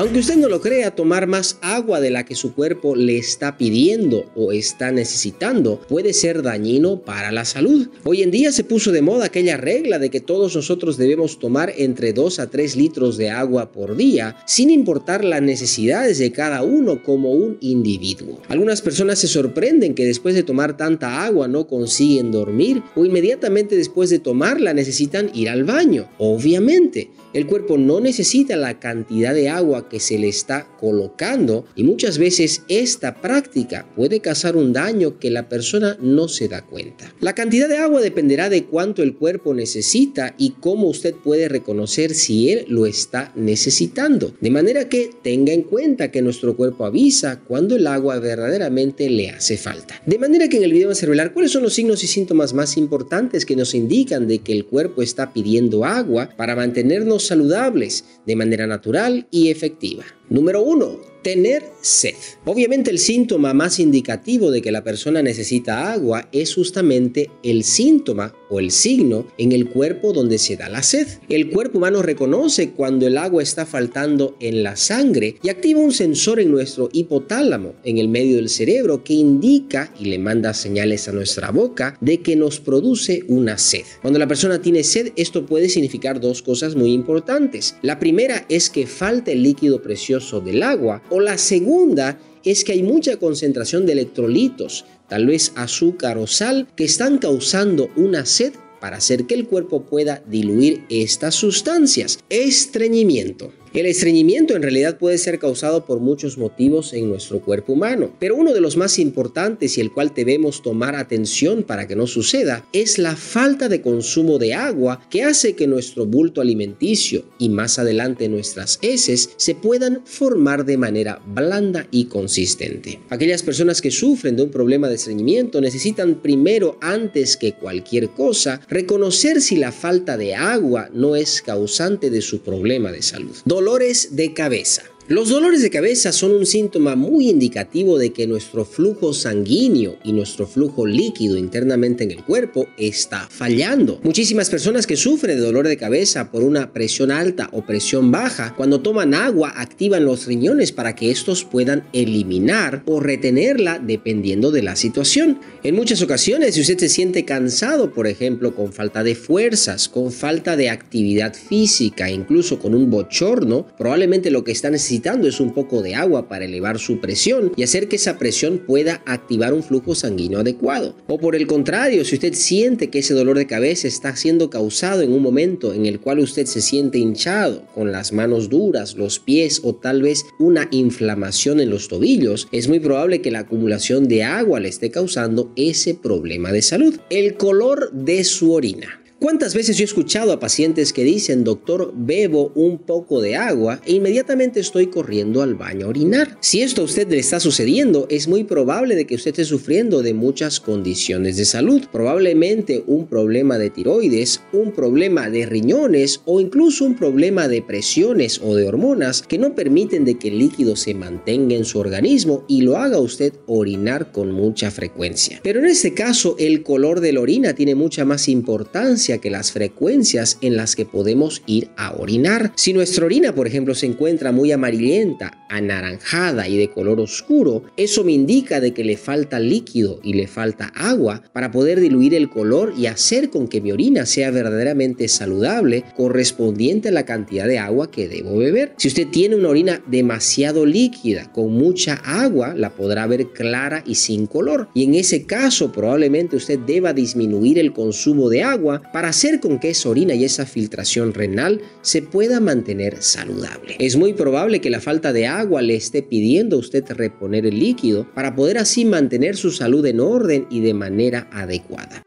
Aunque usted no lo crea, tomar más agua de la que su cuerpo le está pidiendo o está necesitando puede ser dañino para la salud. Hoy en día se puso de moda aquella regla de que todos nosotros debemos tomar entre 2 a 3 litros de agua por día, sin importar las necesidades de cada uno como un individuo. Algunas personas se sorprenden que después de tomar tanta agua no consiguen dormir o inmediatamente después de tomarla necesitan ir al baño. Obviamente, el cuerpo no necesita la cantidad de agua que se le está colocando y muchas veces esta práctica puede causar un daño que la persona no se da cuenta. La cantidad de agua dependerá de cuánto el cuerpo necesita y cómo usted puede reconocer si él lo está necesitando. De manera que tenga en cuenta que nuestro cuerpo avisa cuando el agua verdaderamente le hace falta. De manera que en el video vamos a cuáles son los signos y síntomas más importantes que nos indican de que el cuerpo está pidiendo agua para mantenernos saludables de manera natural y efectiva. Número 1 tener sed. Obviamente el síntoma más indicativo de que la persona necesita agua es justamente el síntoma o el signo en el cuerpo donde se da la sed. El cuerpo humano reconoce cuando el agua está faltando en la sangre y activa un sensor en nuestro hipotálamo, en el medio del cerebro, que indica y le manda señales a nuestra boca de que nos produce una sed. Cuando la persona tiene sed, esto puede significar dos cosas muy importantes. La primera es que falta el líquido precioso del agua o la segunda es que hay mucha concentración de electrolitos, tal vez azúcar o sal, que están causando una sed para hacer que el cuerpo pueda diluir estas sustancias. Estreñimiento. El estreñimiento en realidad puede ser causado por muchos motivos en nuestro cuerpo humano, pero uno de los más importantes y el cual debemos tomar atención para que no suceda es la falta de consumo de agua que hace que nuestro bulto alimenticio y más adelante nuestras heces se puedan formar de manera blanda y consistente. Aquellas personas que sufren de un problema de estreñimiento necesitan primero, antes que cualquier cosa, reconocer si la falta de agua no es causante de su problema de salud. Dolores de cabeza. Los dolores de cabeza son un síntoma muy indicativo de que nuestro flujo sanguíneo y nuestro flujo líquido internamente en el cuerpo está fallando. Muchísimas personas que sufren de dolor de cabeza por una presión alta o presión baja, cuando toman agua activan los riñones para que estos puedan eliminar o retenerla dependiendo de la situación. En muchas ocasiones, si usted se siente cansado, por ejemplo, con falta de fuerzas, con falta de actividad física, incluso con un bochorno, probablemente lo que está necesitando es un poco de agua para elevar su presión y hacer que esa presión pueda activar un flujo sanguíneo adecuado. O por el contrario, si usted siente que ese dolor de cabeza está siendo causado en un momento en el cual usted se siente hinchado, con las manos duras, los pies o tal vez una inflamación en los tobillos, es muy probable que la acumulación de agua le esté causando ese problema de salud. El color de su orina. ¿Cuántas veces yo he escuchado a pacientes que dicen, doctor, bebo un poco de agua e inmediatamente estoy corriendo al baño a orinar? Si esto a usted le está sucediendo, es muy probable de que usted esté sufriendo de muchas condiciones de salud. Probablemente un problema de tiroides, un problema de riñones o incluso un problema de presiones o de hormonas que no permiten de que el líquido se mantenga en su organismo y lo haga usted orinar con mucha frecuencia. Pero en este caso, el color de la orina tiene mucha más importancia que las frecuencias en las que podemos ir a orinar. Si nuestra orina, por ejemplo, se encuentra muy amarillenta, anaranjada y de color oscuro, eso me indica de que le falta líquido y le falta agua para poder diluir el color y hacer con que mi orina sea verdaderamente saludable correspondiente a la cantidad de agua que debo beber. Si usted tiene una orina demasiado líquida, con mucha agua, la podrá ver clara y sin color. Y en ese caso probablemente usted deba disminuir el consumo de agua para hacer con que esa orina y esa filtración renal se pueda mantener saludable. Es muy probable que la falta de agua le esté pidiendo a usted reponer el líquido para poder así mantener su salud en orden y de manera adecuada.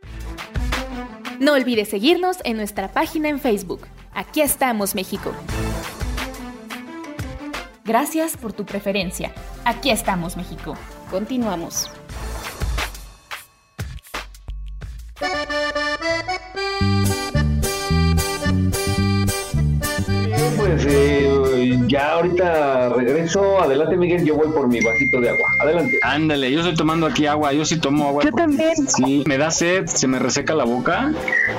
No olvides seguirnos en nuestra página en Facebook. Aquí estamos, México. Gracias por tu preferencia. Aquí estamos, México. Continuamos. Pues eh, ya ahorita regreso. Adelante, Miguel. Yo voy por mi vasito de agua. Adelante. Ándale, yo estoy tomando aquí agua. Yo sí tomo agua. Yo también. Sí, me da sed, se me reseca la boca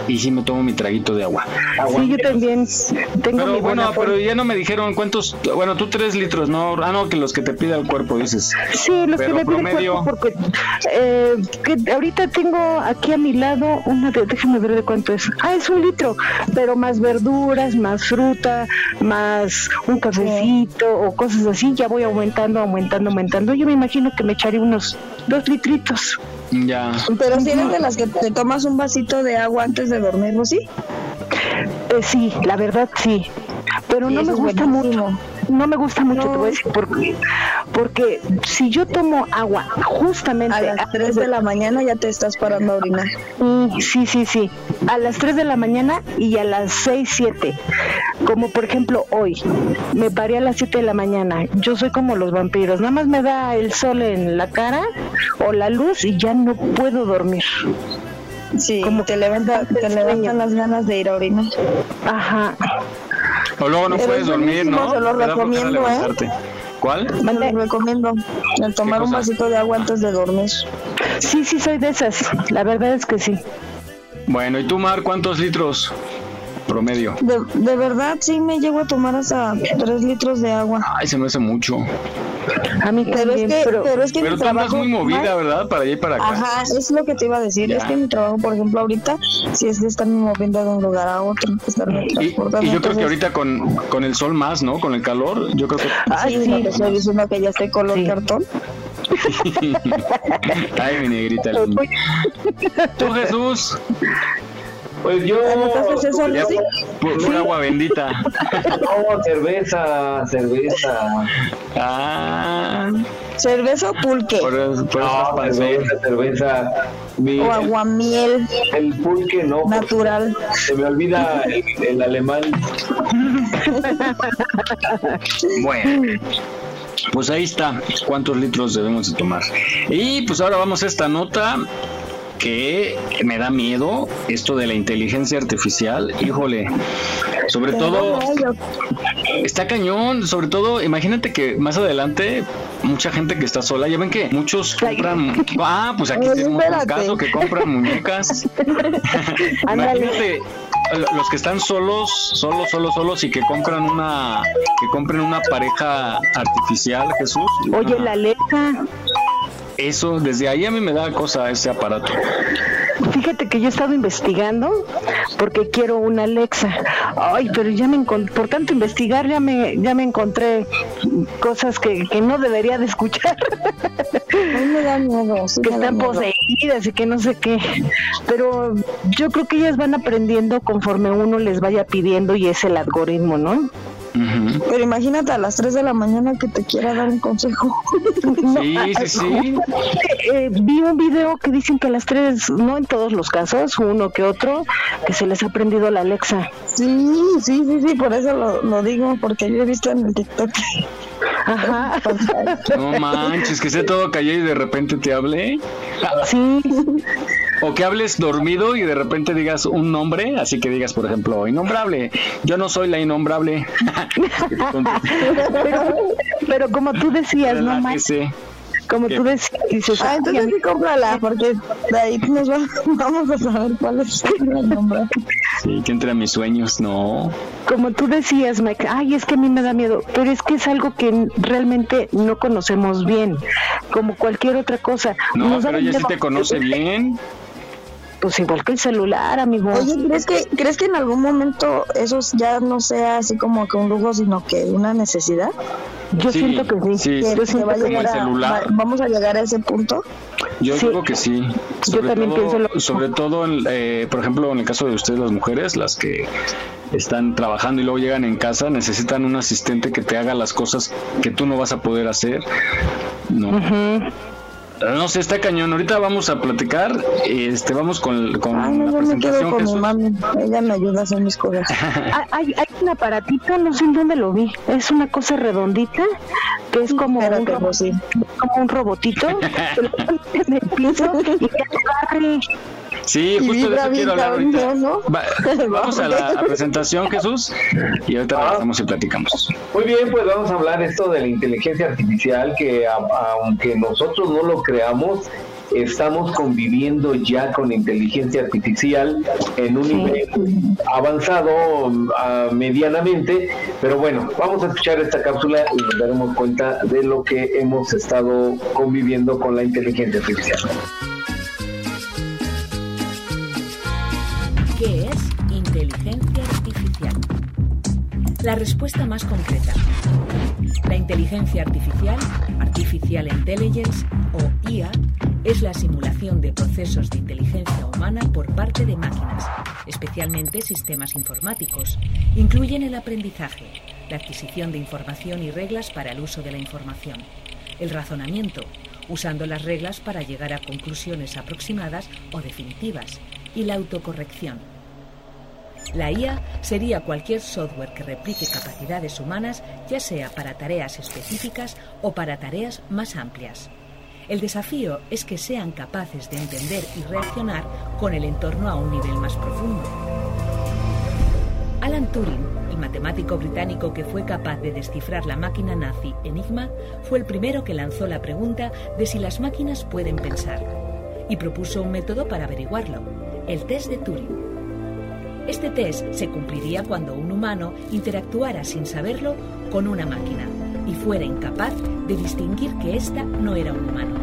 y sí me tomo mi traguito de agua. Sí, yo también tengo Pero mi bueno, buena pero ya no me dijeron cuántos. Bueno, tú tres litros, ¿no? Ah, no, que los que te pide el cuerpo, dices. Sí, los Pero que me pide el promedio. cuerpo porque eh, que ahorita tengo aquí a mi lado una de, déjame ver de cuánto es. Ah, es un litro, pero más verduras, más fruta, más un cafecito o cosas así, ya voy aumentando, aumentando, aumentando. Yo me imagino que me echaré unos dos litritos. Ya. Pero si eres de las que te tomas un vasito de agua antes de dormir, ¿no? ¿Sí? Eh, sí, la verdad sí. Pero Sí, no me gusta buenísimo. mucho. No me gusta mucho, te voy a decir por qué. Porque si yo tomo agua justamente A las 3 de la mañana ya te estás parando a orinar. Mm, Sí, sí, sí. A las 3 de la mañana y a las 6, 7. Como por ejemplo hoy. Me paré a las 7 de la mañana. Yo soy como los vampiros. Nada más me da el sol en la cara o la luz y ya no puedo dormir. Sí, te, levanta, te levantan las ganas de ir a orinar. Ajá. O luego no Pero puedes es dormir, ¿no? lo recomiendo, ¿eh? ¿Cuál? Te lo recomiendo. El tomar un vasito de agua antes de dormir. Sí, sí, soy de esas. La verdad es que sí. Bueno, ¿y tú, Mar, cuántos litros promedio? De, de verdad, sí me llego a tomar hasta 3 litros de agua. Ay, se me hace mucho. A mí Pero es que, pero, es que Pero mi tú andas trabajo. muy movida, ¿verdad? Para allá y para acá. Ajá, es lo que te iba a decir. Ya. Es que mi trabajo, por ejemplo, ahorita, si es de estarme moviendo de un lugar a otro, que estarme Y, transportando. y yo creo que ahorita con, con el sol más, ¿no? Con el calor, yo creo que... Ay, sí, no te estoy diciendo que ya estoy color cartón. Ay, mi negrita linda. ¿Tú, Jesús? Pues yo. ¿Anotaste eso, ya, Lucy? pura agua bendita. No, cerveza, cerveza. Ah. ¿Cerveza o pulque? Por, por No, cerveza, cerveza. Mi- O aguamiel el pulque no. natural. Se me olvida el, el alemán. Bueno. Pues ahí está, cuántos litros debemos de tomar. Y pues ahora vamos a esta nota que me da miedo, esto de la inteligencia artificial. Híjole, sobre todo está cañón, sobre todo imagínate que más adelante mucha gente que está sola, ya ven que muchos compran, ah, pues aquí tenemos un caso que compran muñecas. Imagínate lo- los que están solos, solos, solos, solos y que compran una, que compren una pareja artificial, Jesús. Oye, Una- la Alexa, Eso, desde ahí a mí me da cosa ese aparato. fíjate que yo he estado investigando porque quiero una Alexa. Ay, pero ya me por tanto investigar ya me ya me encontré cosas que, que no debería de escuchar. A mí me da miedo. sí que me da están miedo. poseídas y que no sé qué. Pero yo creo que ellas van aprendiendo conforme uno les vaya pidiendo y es el algoritmo, ¿no? Pero imagínate a las 3 de la mañana que te quiera dar un consejo. Sí, sí, sí. Eh, vi un video que dicen que a las tres, no en todos los casos, uno que otro, que se les ha prendido la Alexa. Sí, sí, sí, sí, por eso lo, lo digo, porque yo he visto en el TikTok. Ajá. No manches, que sea todo callado y de repente te hable. Sí. O que hables dormido y de repente digas un nombre, así que digas, por ejemplo, innombrable. Yo no soy la innombrable. pero, pero como tú decías, no más. Como tú decías, dices, Ah, "Ay, entonces sí cómprala, porque de ahí nos va- vamos a saber cuál es el nombre. Sí, que entre a mis sueños, no. como tú decías, Mike, ay, es que a mí me da miedo, pero es que es algo que realmente no conocemos bien, como cualquier otra cosa. No, Nos pero ella sí te conoce bien. Pues igual que el celular, amigo. Oye, ¿crees que, ¿crees que en algún momento eso ya no sea así como que un lujo, sino que una necesidad? Yo Sí, siento que sí. sí, Que sí, se como va a el llegar a- vamos a llegar a ese punto. Yo Sí. digo que sí. Yo también todo, pienso lo. Sobre todo, en, eh, por ejemplo, en el caso de ustedes, las mujeres, las que están trabajando y luego llegan en casa, necesitan un asistente que te haga las cosas que tú no vas a poder hacer. No. No sé, está cañón. Ahorita vamos a platicar. Este, vamos con, con Ay, no, la yo me quedo presentación. con mi mami. Ella me ayuda a hacer mis cosas. Ah, Hay, hay un aparatito, no sé en dónde lo vi. Es una cosa redondita que es como, un, Espérate, ro- Rosy. como un robotito. que lo en el piso y te agarre. Sí, Y justo de eso quiero hablar ahorita. cabrón, ¿no? Va- vamos a la a presentación, Jesús, y ahorita regresamos y platicamos. Muy bien, pues vamos a hablar esto de la inteligencia artificial que a- aunque nosotros no lo creamos, estamos conviviendo ya con inteligencia artificial en un nivel avanzado ah, medianamente, pero bueno, vamos a escuchar esta cápsula y nos daremos cuenta de lo que hemos estado conviviendo con la inteligencia artificial. La respuesta más concreta. La inteligencia artificial, Artificial Intelligence o IA, es la simulación de procesos de inteligencia humana por parte de máquinas, especialmente sistemas informáticos. Incluyen el aprendizaje, la adquisición de información y reglas para el uso de la información, el razonamiento, usando las reglas para llegar a conclusiones aproximadas o definitivas, y la autocorrección. La IA sería cualquier software que replique capacidades humanas, ya sea para tareas específicas o para tareas más amplias. El desafío es que sean capaces de entender y reaccionar con el entorno a un nivel más profundo. Alan Turing, el matemático británico que fue capaz de descifrar la máquina nazi Enigma, fue el primero que lanzó la pregunta de si las máquinas pueden pensar y propuso un método para averiguarlo, el test de Turing. Este test se cumpliría cuando un humano interactuara sin saberlo con una máquina y fuera incapaz de distinguir que ésta no era un humano.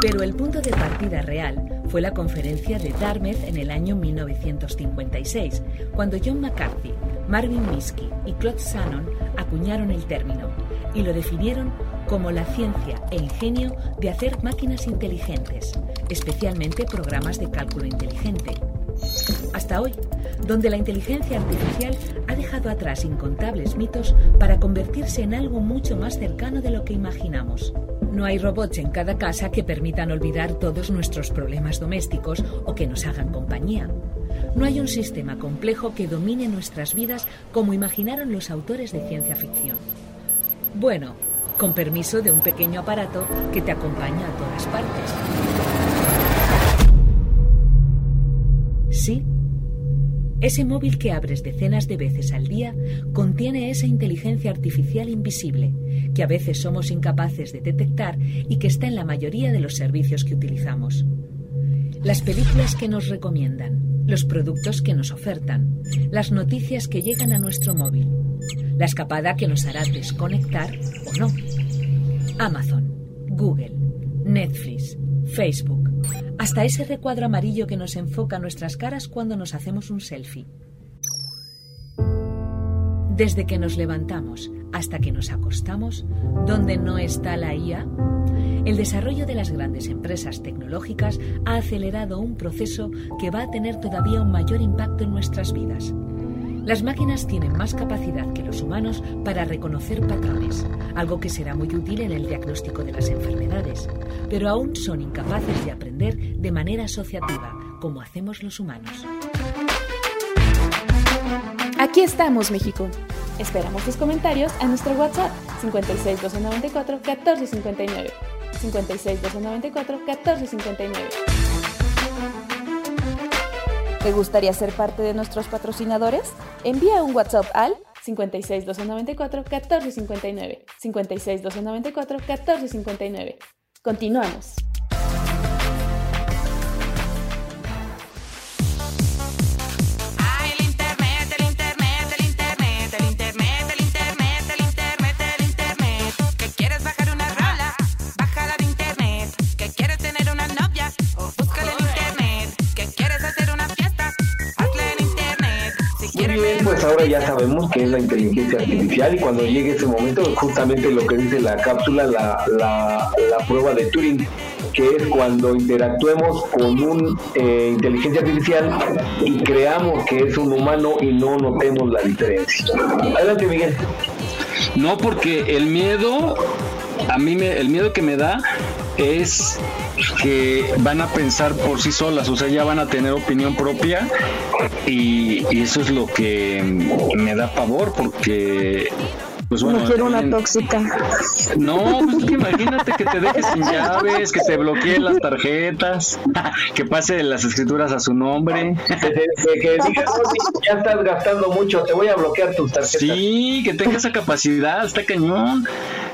Pero el punto de partida real fue la conferencia de Dartmouth en el año 1956, cuando John McCarthy, Marvin Minsky y Claude Shannon acuñaron el término y lo definieron como la ciencia e ingenio de hacer máquinas inteligentes, especialmente programas de cálculo inteligente. hasta hoy, donde la inteligencia artificial ha dejado atrás incontables mitos para convertirse en algo mucho más cercano de lo que imaginamos. No hay robots en cada casa que permitan olvidar todos nuestros problemas domésticos o que nos hagan compañía. No hay un sistema complejo que domine nuestras vidas como imaginaron los autores de ciencia ficción. Bueno, con permiso de un pequeño aparato que te acompaña a todas partes. Sí, ese móvil que abres decenas de veces al día contiene esa inteligencia artificial invisible que a veces somos incapaces de detectar y que está en la mayoría de los servicios que utilizamos. Las películas que nos recomiendan, los productos que nos ofertan, las noticias que llegan a nuestro móvil, la escapada que nos hará desconectar o no. Amazon, Google, Netflix, Facebook, hasta ese recuadro amarillo que nos enfoca nuestras caras cuando nos hacemos un selfie. Desde que nos levantamos hasta que nos acostamos, ¿dónde no está la IA? El desarrollo de las grandes empresas tecnológicas ha acelerado un proceso que va a tener todavía un mayor impacto en nuestras vidas. Las máquinas tienen más capacidad que los humanos para reconocer patrones, algo que será muy útil en el diagnóstico de las enfermedades, pero aún son incapaces de aprender de manera asociativa, como hacemos los humanos. Aquí estamos, México. Esperamos tus comentarios a nuestro WhatsApp 56 294 1459. 56 294 1459. ¿Te gustaría ser parte de nuestros patrocinadores? Envía un WhatsApp al 56 294 1459. 56 294 1459. Continuamos. Ahora ya sabemos qué es la inteligencia artificial y cuando llegue ese momento, justamente lo que dice la cápsula, la, la, la prueba de Turing, que es cuando interactuemos con un eh, inteligencia artificial y creamos que es un humano y no notemos la diferencia. Adelante, Miguel. No, porque el miedo, a mí me, el miedo que me da es que van a pensar por sí solas, o sea, ya van a tener opinión propia y, y eso es lo que me da pavor porque pues bueno, no quiero una tóxica. no, pues que imagínate que te dejes sin llaves, que te bloqueen las tarjetas, que pase las escrituras a su nombre. Que, que- que digas, "Oye, ya estás gastando mucho, te voy a bloquear tus tarjetas. Sí, que tenga esa capacidad, está cañón.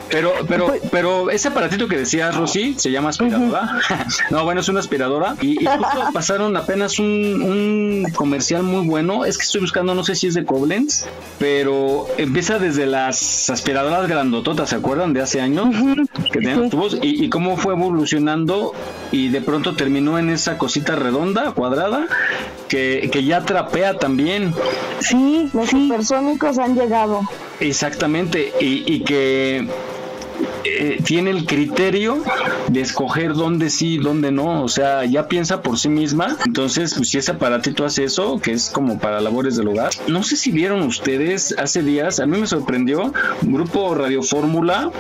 Pero, pero, pero ese aparatito que decías, Rosy, se llama aspiradora. no, bueno, es una aspiradora. Y, y justo pasaron apenas un, un comercial muy bueno. Es que estoy buscando, no sé si es de Koblenz, pero empieza desde las aspiradoras grandototas, ¿se acuerdan? De hace años, que tenían los tubos, y, y cómo fue evolucionando y de pronto terminó en esa cosita redonda, cuadrada, que, que ya trapea también. Sí, los supersónicos han llegado. Exactamente, y, y que eh, tiene el criterio de escoger dónde sí, dónde no, o sea, ya piensa por sí misma. Entonces, pues si ese aparatito hace eso, que es como para labores del hogar. No sé si vieron ustedes hace días, a mí me sorprendió, un grupo Radio Fórmula,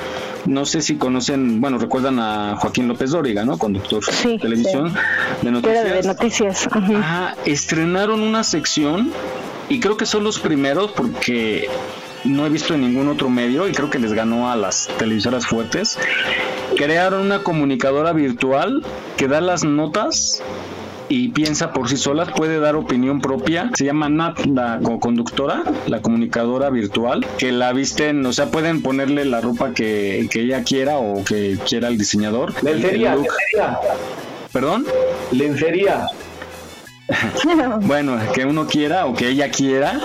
no sé si conocen, bueno, recuerdan a Joaquín López Dóriga, ¿no? Conductor de televisión de noticias. de noticias. Ah, estrenaron una sección y creo que son los primeros porque no he visto en ningún otro medio y creo que les ganó a las televisoras fuertes. Crearon una comunicadora virtual que da las notas y piensa por sí sola, puede dar opinión propia. Se llama Nat, la co- conductora, la comunicadora virtual, que la visten, o sea, pueden ponerle la ropa que, que ella quiera o que quiera el diseñador. Lencería, El lencería. ¿Perdón? Lencería. Bueno, que uno quiera o que ella quiera,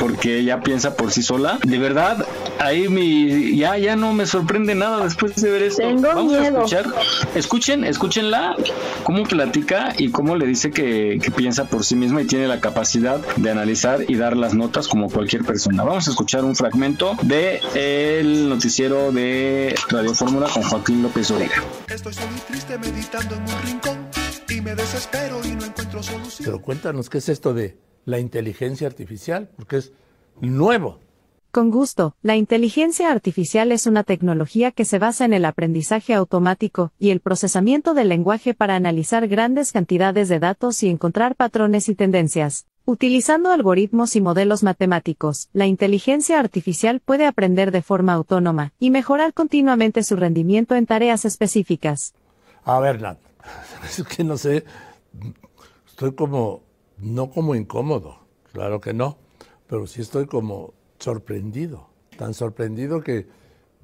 porque ella piensa por sí sola. De verdad, ahí mi ya ya no me sorprende nada después de ver esto. Tengo Vamos miedo. a escuchar. Escuchen, escúchenla cómo platica y cómo le dice que, que piensa por sí misma y tiene la capacidad de analizar y dar las notas como cualquier persona. Vamos a escuchar un fragmento de el noticiero de Radio Fórmula con Joaquín López Origa. Estoy solo y triste meditando en un rincón. Y me desespero y no encuentro solución. Pero cuéntanos qué es esto de la inteligencia artificial, porque es nuevo. Con gusto, la inteligencia artificial es una tecnología que se basa en el aprendizaje automático y el procesamiento del lenguaje para analizar grandes cantidades de datos y encontrar patrones y tendencias. Utilizando algoritmos y modelos matemáticos, la inteligencia artificial puede aprender de forma autónoma y mejorar continuamente su rendimiento en tareas específicas. A ver, Nat, es que no sé, estoy como, no como incómodo, claro que no, pero sí estoy como sorprendido, tan sorprendido que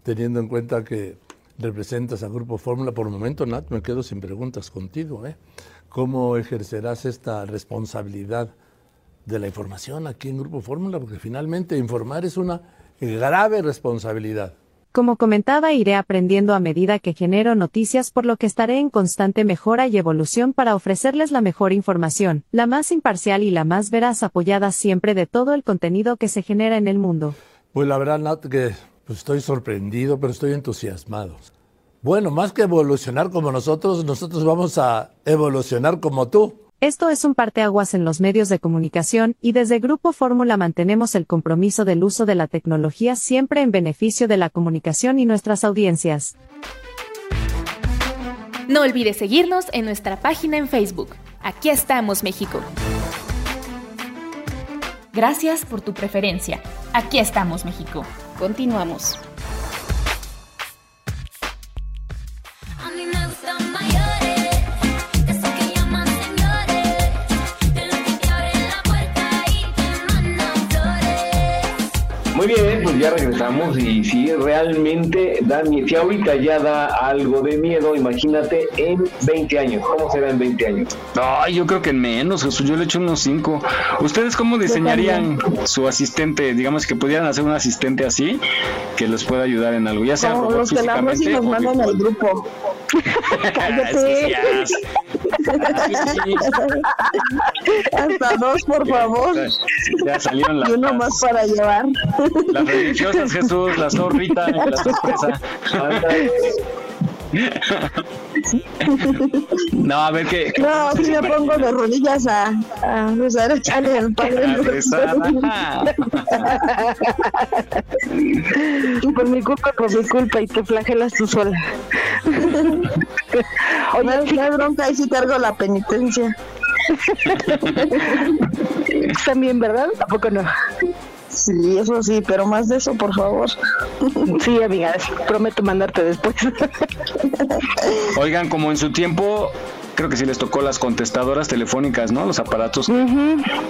teniendo en cuenta que representas a Grupo Fórmula, por el momento, Nat, me quedo sin preguntas contigo, ¿eh? ¿Cómo ejercerás esta responsabilidad de la información aquí en Grupo Fórmula? Porque finalmente informar es una grave responsabilidad. Como comentaba, iré aprendiendo a medida que genero noticias, por lo que estaré en constante mejora y evolución para ofrecerles la mejor información, la más imparcial y la más veraz apoyada siempre de todo el contenido que se genera en el mundo. Pues la verdad, Nat, que pues, estoy sorprendido, pero estoy entusiasmado. Bueno, más que evolucionar como nosotros, nosotros vamos a evolucionar como tú. Esto es un parteaguas en los medios de comunicación y desde Grupo Fórmula mantenemos el compromiso del uso de la tecnología siempre en beneficio de la comunicación y nuestras audiencias. No olvides seguirnos en nuestra página en Facebook. Aquí estamos, México. Gracias por tu preferencia. Aquí estamos, México. Continuamos. Ya regresamos y si realmente da miedo, si ahorita ya da algo de miedo, imagínate en 20 años, ¿cómo será en 20 años? Ay, yo creo que en menos, Jesús. Yo le echo unos 5. ¿Ustedes cómo diseñarían su asistente? Digamos que pudieran hacer un asistente así que les pueda ayudar en algo, ya sea Como los que nos o mandan al grupo. Cállate. Hasta dos, por favor. Ya salieron las, Y uno más para llevar. las religiosas, Jesús, la zorrita y la sorpresa. No, a ver qué. No, sí me pongo de rodillas a, a rezar, echarle al Padre por mi culpa, por mi culpa, y te flagelas tú sola. Oye, no, hay bronca, ahí sí cargo la penitencia. También, ¿verdad? Tampoco no. Sí, eso sí, pero más de eso, por favor. Sí, amiga, prometo mandarte después. Oigan, como en su tiempo, creo que sí les tocó las contestadoras telefónicas, ¿no? Los aparatos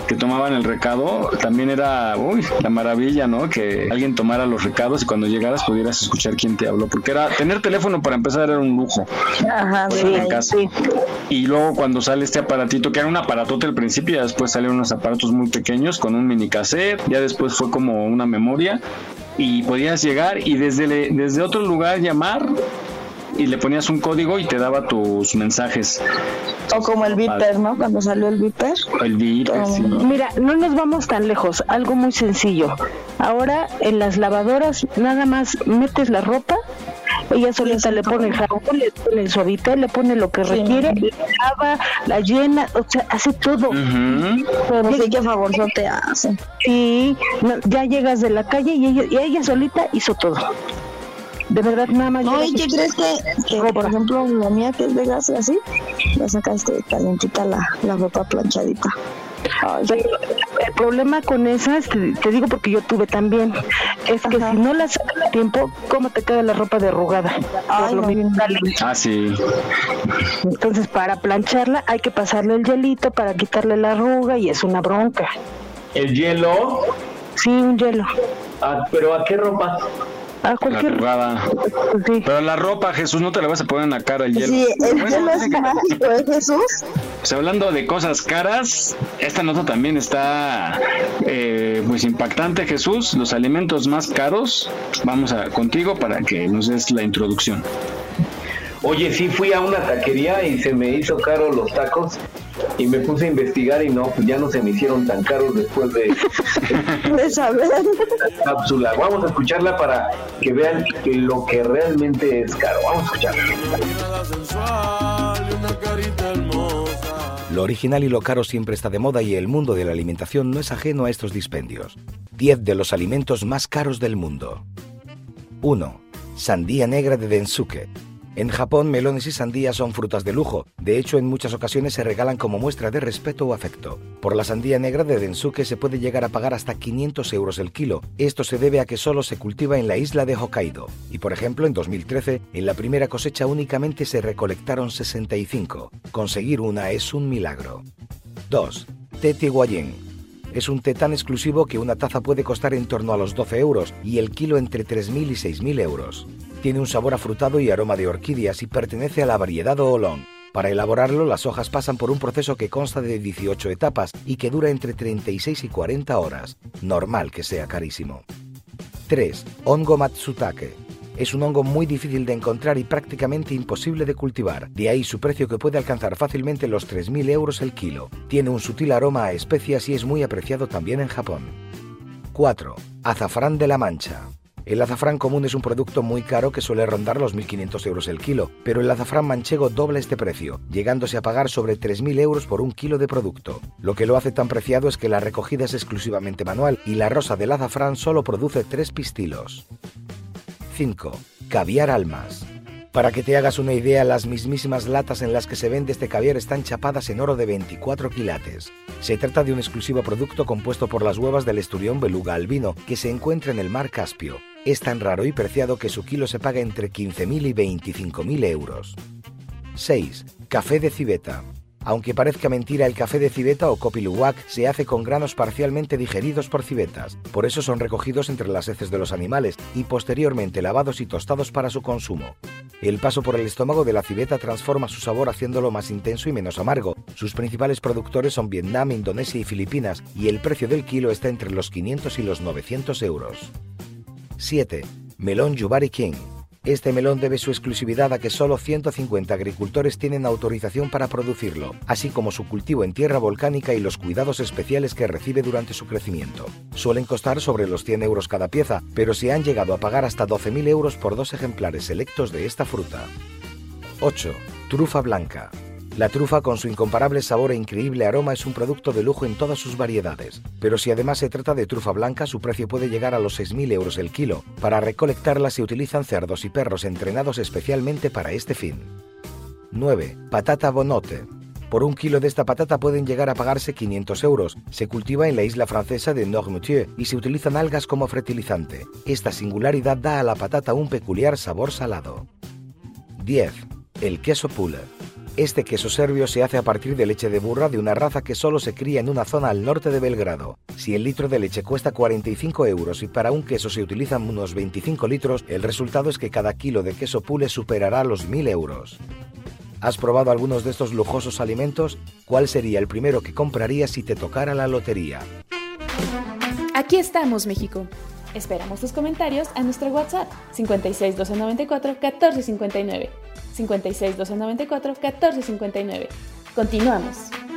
que tomaban el recado. También era, uy, la maravilla, ¿no? Que alguien tomara los recados y cuando llegaras pudieras escuchar quién te habló. Porque era, tener teléfono para empezar era un lujo. Ajá, Pues, sí, en casa. Y luego cuando sale este aparatito, que era un aparatote al principio, ya después salieron unos aparatos muy pequeños con un mini cassette, ya después fue como una memoria y podías llegar y desde, desde otro lugar llamar y le ponías un código y te daba tus mensajes. O como el Viper, ¿no? Cuando salió el Viper. El Viper, sí. Mira, no nos vamos tan lejos, algo muy sencillo. Ahora en las lavadoras nada más metes la ropa, ella solita le pone el jabón, le pone el suavitel, le pone lo que requiere, la lava, la llena, o sea, hace todo. Pero sí que favorzote hace. Sí, no, ya llegas de la calle y ella, y ella solita hizo todo. De verdad, nada más. No, ¿y qué crees que, que, por ejemplo, la mía que es de gas y así, ya sacaste calientita la, la ropa planchadita? Pero el problema con esas, te, te digo porque yo tuve también, es que si no las sacas a tiempo, ¿cómo te queda la ropa derrugada? Lo mismo, dale. Ah, sí. Entonces, para plancharla hay que pasarle el hielito para quitarle la arruga y es una bronca. ¿El hielo? Sí, un hielo. Ah, ¿Pero a qué ropa? A La cualquier arrugada. Pero la ropa, Jesús, no te la vas a poner en la cara el hielo. Sí, el Bueno, hielo es mágico, ¿eh, Jesús? Pues hablando de cosas caras, esta nota también está eh, pues impactante, Jesús. Los alimentos más caros, vamos a contigo para que nos des la introducción. Oye, sí fui a una taquería y se me hizo caro los tacos y me puse a investigar y no, pues ya no se me hicieron tan caros después de De saber. la cápsula. Vamos a escucharla para que vean que lo que realmente es caro. Vamos a escucharla. Lo original y lo caro siempre está de moda y el mundo de la alimentación no es ajeno a estos dispendios. 10 de los alimentos más caros del mundo. 1. Sandía negra de Densuke. En Japón, melones y sandías son frutas de lujo. De hecho, en muchas ocasiones se regalan como muestra de respeto o afecto. Por la sandía negra de Densuke se puede llegar a pagar hasta 500 euros el kilo. Esto se debe a que solo se cultiva en la isla de Hokkaido. Y por ejemplo, en 2013, en la primera cosecha únicamente se recolectaron 65. Conseguir una es un milagro. 2. Té Tiguayén. Es un té tan exclusivo que una taza puede costar en torno a los 12 euros y el kilo entre 3.000 y 6.000 euros. Tiene un sabor afrutado y aroma de orquídeas y pertenece a la variedad Oolong. Para elaborarlo, las hojas pasan por un proceso que consta de 18 etapas y que dura entre 36 y 40 horas. Normal que sea carísimo. 3. Hongo Matsutake. Es un hongo muy difícil de encontrar y prácticamente imposible de cultivar. De ahí su precio que puede alcanzar fácilmente los 3.000 euros el kilo. Tiene un sutil aroma a especias y es muy apreciado también en Japón. 4. Azafrán de la Mancha. El azafrán común es un producto muy caro que suele rondar los 1.500 euros el kilo, pero el azafrán manchego dobla este precio, llegándose a pagar sobre 3.000 euros por un kilo de producto. Lo que lo hace tan preciado es que la recogida es exclusivamente manual y la rosa del azafrán solo produce tres pistilos. 5. Caviar almas. Para que te hagas una idea, las mismísimas latas en las que se vende este caviar están chapadas en oro de 24 quilates. Se trata de un exclusivo producto compuesto por las huevas del esturión beluga albino, que se encuentra en el mar Caspio. Es tan raro y preciado que su kilo se paga entre 15.000 y 25.000 euros. 6. Café de civeta. Aunque parezca mentira, el café de civeta o kopi luwak se hace con granos parcialmente digeridos por civetas. Por eso son recogidos entre las heces de los animales y posteriormente lavados y tostados para su consumo. El paso por el estómago de la civeta transforma su sabor haciéndolo más intenso y menos amargo. Sus principales productores son Vietnam, Indonesia y Filipinas y el precio del kilo está entre los 500 y los 900 euros. 7. Melón Yubari King. Este melón debe su exclusividad a que solo 150 agricultores tienen autorización para producirlo, así como su cultivo en tierra volcánica y los cuidados especiales que recibe durante su crecimiento. Suelen costar sobre los 100 euros cada pieza, pero se han llegado a pagar hasta 12.000 euros por dos ejemplares selectos de esta fruta. 8. Trufa blanca. La trufa con su incomparable sabor e increíble aroma es un producto de lujo en todas sus variedades, pero si además se trata de trufa blanca su precio puede llegar a los 6.000 euros el kilo. Para recolectarla se utilizan cerdos y perros entrenados especialmente para este fin. 9. Patata bonote. Por un kilo de esta patata pueden llegar a pagarse 500 euros. Se cultiva en la isla francesa de Noirmoutier y se utilizan algas como fertilizante. Esta singularidad da a la patata un peculiar sabor salado. 10. El queso pula. Este queso serbio se hace a partir de leche de burra de una raza que solo se cría en una zona al norte de Belgrado. Si el litro de leche cuesta 45 euros y para un queso se utilizan unos 25 litros, el resultado es que cada kilo de queso pule superará los 1000 euros. ¿Has probado algunos de estos lujosos alimentos? ¿Cuál sería el primero que comprarías si te tocara la lotería? Aquí estamos, México. Esperamos tus comentarios a nuestro WhatsApp 56 294 1459. 56 294 1459. Continuamos.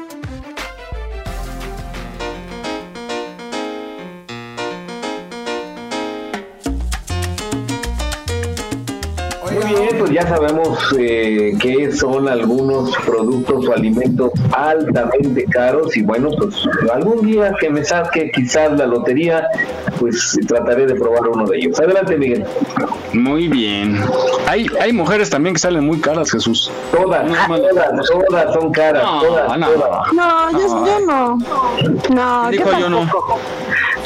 Bien, pues ya sabemos eh, qué son algunos productos o alimentos altamente caros y bueno, pues algún día que me saque quizás la lotería, pues trataré de probar uno de ellos. Adelante, Miguel. Muy bien. Hay, hay mujeres también que salen muy caras, Jesús. Todas, todas, todas son caras, No, todas, no. todas. No, yo, yo no. No, Dijo yo no.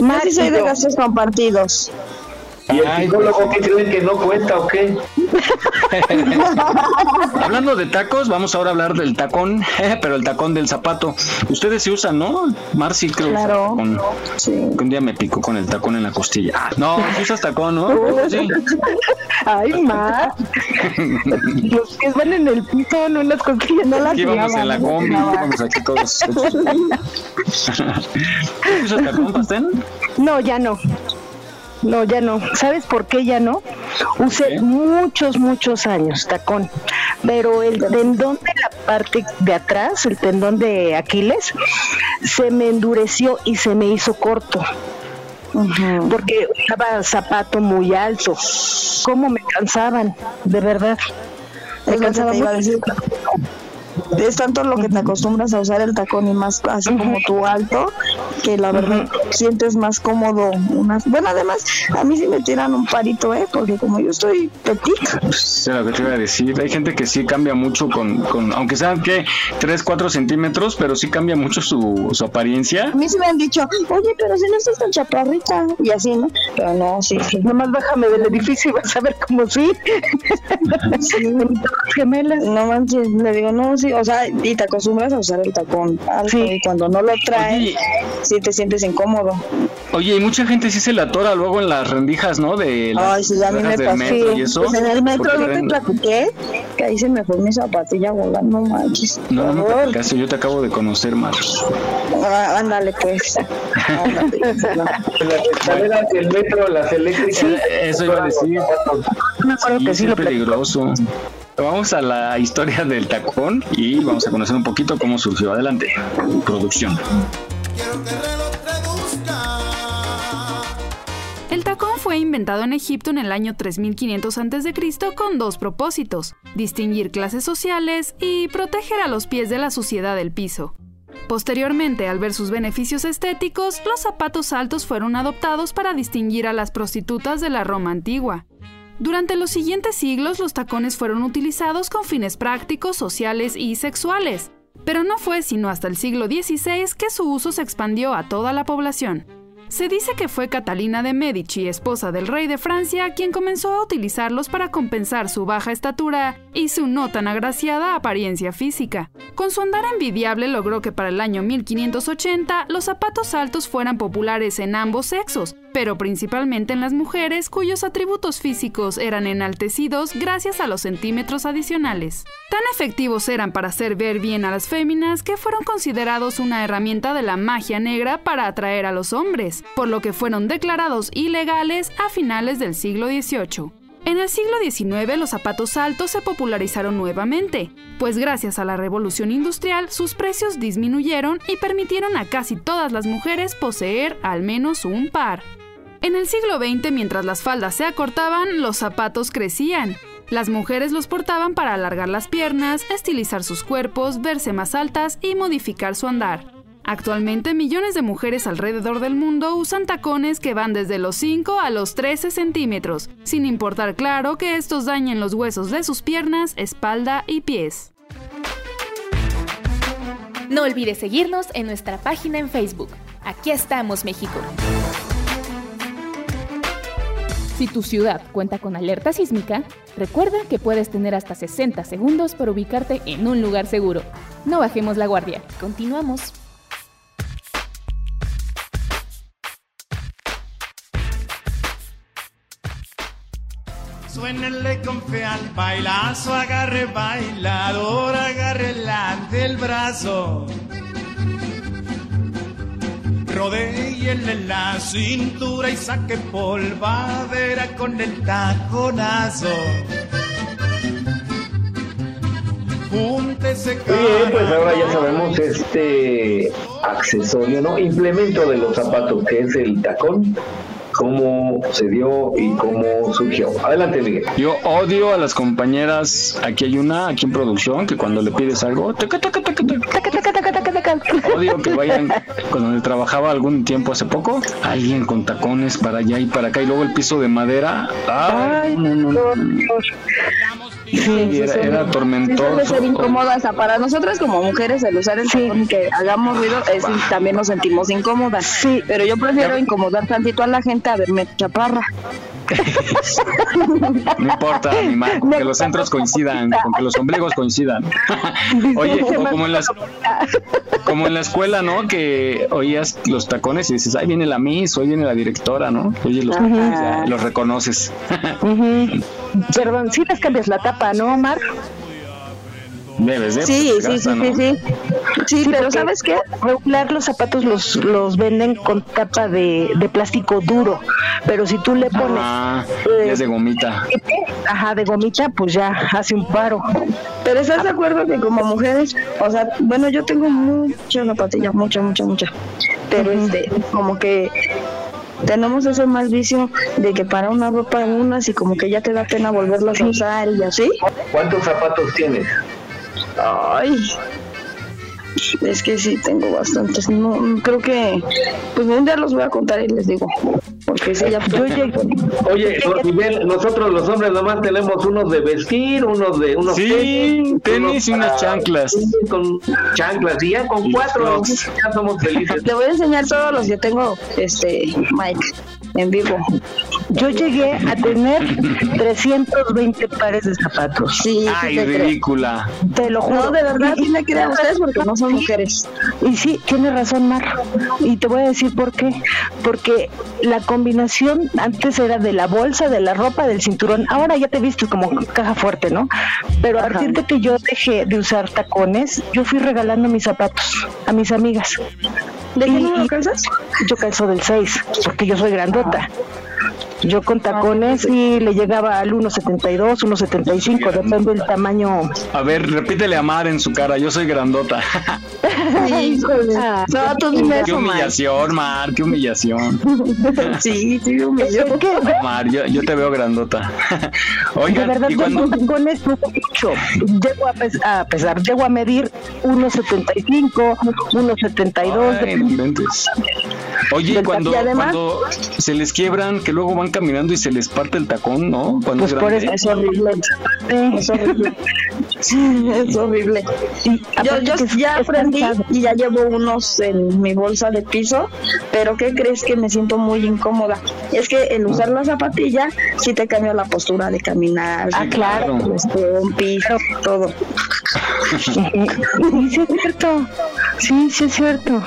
Más si soy de gastos compartidos. ¿Y el psicólogo qué creen que no cuesta o qué? Hablando de tacos, vamos ahora a hablar del tacón, pero el tacón del zapato. Ustedes se usan, ¿no? Marci creo que usa Claro. Que Un día me picó con el tacón en la costilla. Ah, No, ¿sí usas tacón, ¿no? Sí. Ay, Mar. Los que van en el piso, no en las costillas, no las Aquí vamos en la combi, vamos aquí todos. ¿Usas tacón, pastel? No, ya no. No, ya no. ¿Sabes por qué ya no? Usé muchos, muchos años tacón, pero el tendón de la parte de atrás, el tendón de Aquiles, se me endureció y se me hizo corto. Porque usaba zapato muy alto. ¿Cómo me cansaban? De verdad. Me cansaba mucho. Es tanto lo que te acostumbras a usar el tacón y más así como tu alto, que la verdad sientes más cómodo. Unas... Bueno, además, a mí sí me tiran un parito, ¿eh? Porque como yo estoy petit, Sé lo que te iba a decir. Hay gente que sí cambia mucho con, con aunque sean que 3, 4 centímetros, pero sí cambia mucho su, su apariencia. a mí sí me han dicho, oye, pero si no estás tan chaparrita, y así, ¿no? Pero no, sí, sí. Nomás bájame del edificio y vas a ver cómo sí. gemelas. No manches, le digo, no, sí, o sea, y te acostumbras a usar el tacón alto, y cuando no lo traes, sí te sientes incómodo. Oye, y mucha gente sí se la atora luego en las rendijas, ¿no? De las Ay, sí, a mí me pasó. metro y eso. Pues en el metro no te platiqué, que ahí se me fue mi zapatilla volando, no manches. No, no me platicaste, yo te acabo de conocer, Mar. Ah, ándale, pues. Ándale. Las escaleras del metro, las eléctricas. Eso iba a decir. Me acuerdo que sí es lo peligroso. Vamos a la historia del tacón y vamos a conocer un poquito cómo surgió. Adelante, producción. El tacón fue inventado en Egipto en el año 3500 a.C. con dos propósitos, distinguir clases sociales y proteger a los pies de la suciedad del piso. Posteriormente, al ver sus beneficios estéticos, los zapatos altos fueron adoptados para distinguir a las prostitutas de la Roma antigua. Durante los siguientes siglos, los tacones fueron utilizados con fines prácticos, sociales y sexuales, pero no fue sino hasta el siglo XVI que su uso se expandió a toda la población. Se dice que fue Catalina de Medici, esposa del rey de Francia, quien comenzó a utilizarlos para compensar su baja estatura y su no tan agraciada apariencia física. Con su andar envidiable logró que para el año 1580 los zapatos altos fueran populares en ambos sexos, pero principalmente en las mujeres cuyos atributos físicos eran enaltecidos gracias a los centímetros adicionales. Tan efectivos eran para hacer ver bien a las féminas que fueron considerados una herramienta de la magia negra para atraer a los hombres, por lo que fueron declarados ilegales a finales del siglo XVIII. En el siglo XIX los zapatos altos se popularizaron nuevamente, pues gracias a la revolución industrial sus precios disminuyeron y permitieron a casi todas las mujeres poseer al menos un par. En el siglo XX, mientras las faldas se acortaban, los zapatos crecían. Las mujeres los portaban para alargar las piernas, estilizar sus cuerpos, verse más altas y modificar su andar. Actualmente millones de mujeres alrededor del mundo usan tacones que van desde los 5 a los 13 centímetros, sin importar claro que estos dañen los huesos de sus piernas, espalda y pies. No olvides seguirnos en nuestra página en Facebook. Aquí estamos, México. Si tu ciudad cuenta con alerta sísmica, recuerda que puedes tener hasta 60 segundos para ubicarte en un lugar seguro. No bajemos la guardia. Continuamos. Suénenle con fe al bailazo, agarre bailador, agarre del brazo. Rodéenle la cintura y saque polvadera con el taconazo. Júntese Bien, pues ahora ya sabemos este accesorio, ¿no? Implemento de los zapatos, que es el tacón, cómo se dio y cómo surgió. Adelante, Miguel. Yo odio a las compañeras. Aquí hay una, aquí en producción, que cuando le pides algo, taca, taca, taca, taca. odio que vayan. Cuando trabajaba algún tiempo hace poco, alguien con tacones para allá y para acá, y luego el piso de madera. Ay, no, no, no. Sí, era, era Debe tormentoso. ser incómoda hasta para nosotras como mujeres el usar el y que hagamos ruido es, también nos sentimos incómodas. Sí, pero yo prefiero incomodar tantito a la gente a verme chaparra. No importa, mi Mar, con que los centros coincidan, con que los ombligos coincidan. Oye, o como en las como en la escuela, ¿no? Que oías los tacones y dices, ahí viene la Miss, hoy viene la directora, ¿no? Oye, los, tacones, los reconoces. Perdón, sí les cambias la tapa, ¿no, Omar? Debes de, Sí, sí, sí, ¿no? sí, sí. Sí, pero ¿sabes qué? Regular los zapatos los, los venden con tapa de, de plástico duro, pero si tú le pones... Ah, eh, ya es de gomita. Ajá, de gomita, pues ya hace un paro. Pero ¿estás de acuerdo que como mujeres, o sea, bueno, yo tengo mucha zapatilla, mucha, mucha, mucha, pero este, como que tenemos ese mal vicio de que para una ropa unas y como que ya te da pena volverlas a usar y así. ¿Cuántos zapatos tienes? Ay. Es que sí, tengo bastantes. No, creo que. Pues un día los voy a contar y les digo. Porque sí, ya. Oye, Rosibel, nosotros los hombres nomás tenemos unos de vestir, unos de unos Sí, tenis y unas para- chanclas. Con chanclas, y ya con cuatro ya somos felices. Te voy a enseñar todos los que tengo, este, Mike, en vivo. Yo llegué a tener 320 pares de zapatos. Sí, Ay, ridícula. Te lo juro. No, de verdad, sí me crean ustedes porque no son mujeres. Y sí, tiene razón, Mar. Y te voy a decir por qué. Porque la combinación antes era de la bolsa, de la ropa, del cinturón. Ahora ya te vistes como caja fuerte, ¿no? Pero a partir de que yo dejé de usar tacones, yo fui regalando mis zapatos a mis amigas. ¿De qué Y- número y calzas? Yo calzo del 6, porque yo soy grandota. Yo con tacones y le llegaba al 1.72, 1.75, depende del tamaño. A ver, repítele a Mar en su cara, yo soy grandota. Ah, No, tú dime qué humillación, Mar, qué humillación. Sí, sí, humilló. Mar, yo, yo te veo grandota. de Oigan, verdad, y yo cuando... con tacones no mucho. Llego a, pes- a pesar, llego a medir 1.75, 1.72. Ay, no inventes. Oye, cuando, y además- cuando se les quiebran, que luego van caminando y se les parte el tacón, ¿no? Cuando Pues es por eso es horrible. Es horrible. Es horrible. Y Yo, ya aprendí y ya llevo unos en mi bolsa de piso, pero ¿qué crees que me siento muy incómoda? Es que el usar la zapatilla sí te cambia la postura de caminar, Ah, claro. los pompis, todo. Sí, sí es cierto. Sí, sí es cierto.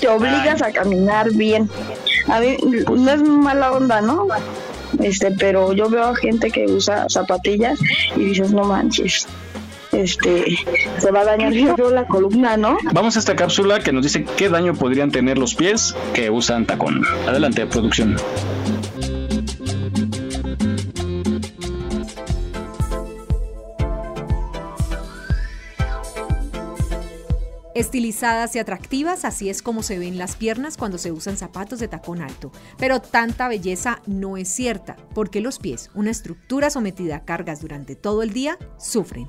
Te obligas a caminar bien. A mí no es mala onda, ¿no? Este, pero yo veo a gente que usa zapatillas y dices, no manches, este, se va a dañar yo la columna, ¿no? Vamos a esta cápsula que nos dice qué daño podrían tener los pies que usan tacón. Adelante, producción. Estilizadas y atractivas, así es como se ven las piernas cuando se usan zapatos de tacón alto. Pero tanta belleza no es cierta, porque los pies, una estructura sometida a cargas durante todo el día, sufren.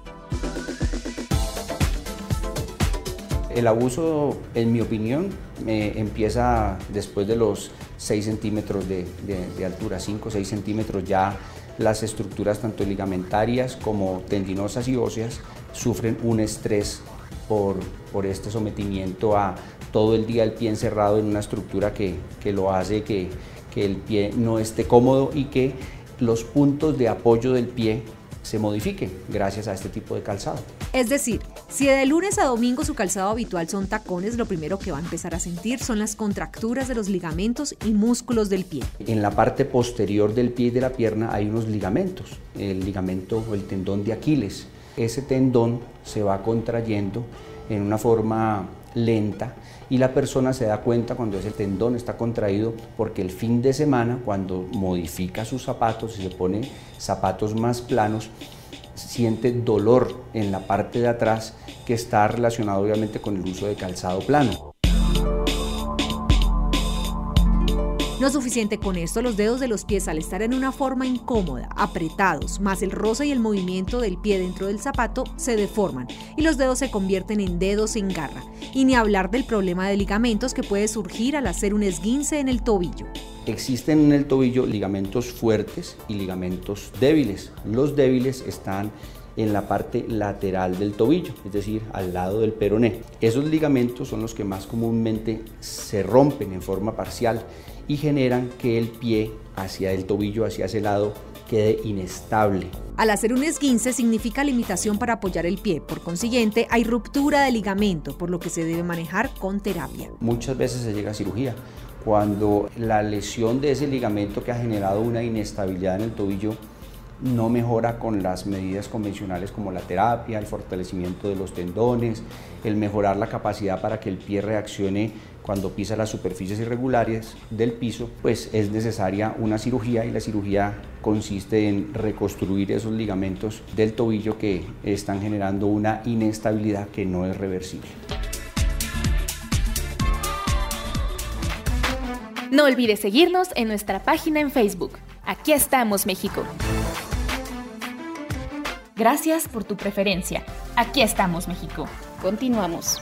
El abuso, en mi opinión, eh, empieza después de los 6 centímetros de, de- de altura, 5 o 6 centímetros ya las estructuras tanto ligamentarias como tendinosas y óseas sufren un estrés por, por este sometimiento a todo el día el pie encerrado en una estructura que, que lo hace que, que el pie no esté cómodo y que los puntos de apoyo del pie se modifiquen gracias a este tipo de calzado. Es decir, si de lunes a domingo su calzado habitual son tacones, lo primero que va a empezar a sentir son las contracturas de los ligamentos y músculos del pie. En la parte posterior del pie y de la pierna hay unos ligamentos, el ligamento o el tendón de Aquiles. Ese tendón se va contrayendo en una forma lenta y la persona se da cuenta cuando ese tendón está contraído porque el fin de semana cuando modifica sus zapatos y se pone zapatos más planos siente dolor en la parte de atrás que está relacionado obviamente con el uso de calzado plano. No es suficiente con esto, los dedos de los pies al estar en una forma incómoda, apretados, más el roce y el movimiento del pie dentro del zapato, se deforman y los dedos se convierten en dedos en garra. Y ni hablar del problema de ligamentos que puede surgir al hacer un esguince en el tobillo. Existen en el tobillo ligamentos fuertes y ligamentos débiles. Los débiles están en la parte lateral del tobillo, es decir, al lado del peroné. Esos ligamentos son los que más comúnmente se rompen en forma parcial y generan que el pie hacia el tobillo, hacia ese lado, quede inestable. Al hacer un esguince significa limitación para apoyar el pie, por consiguiente hay ruptura de ligamento, por lo que se debe manejar con terapia. Muchas veces se llega a cirugía. Cuando la lesión de ese ligamento que ha generado una inestabilidad en el tobillo no mejora con las medidas convencionales como la terapia, el fortalecimiento de los tendones, el mejorar la capacidad para que el pie reaccione cuando pisa las superficies irregulares del piso, pues es necesaria una cirugía y la cirugía consiste en reconstruir esos ligamentos del tobillo que están generando una inestabilidad que no es reversible. No olvides seguirnos en nuestra página en Facebook. Aquí estamos, México. Gracias por tu preferencia. Aquí estamos, México. Continuamos.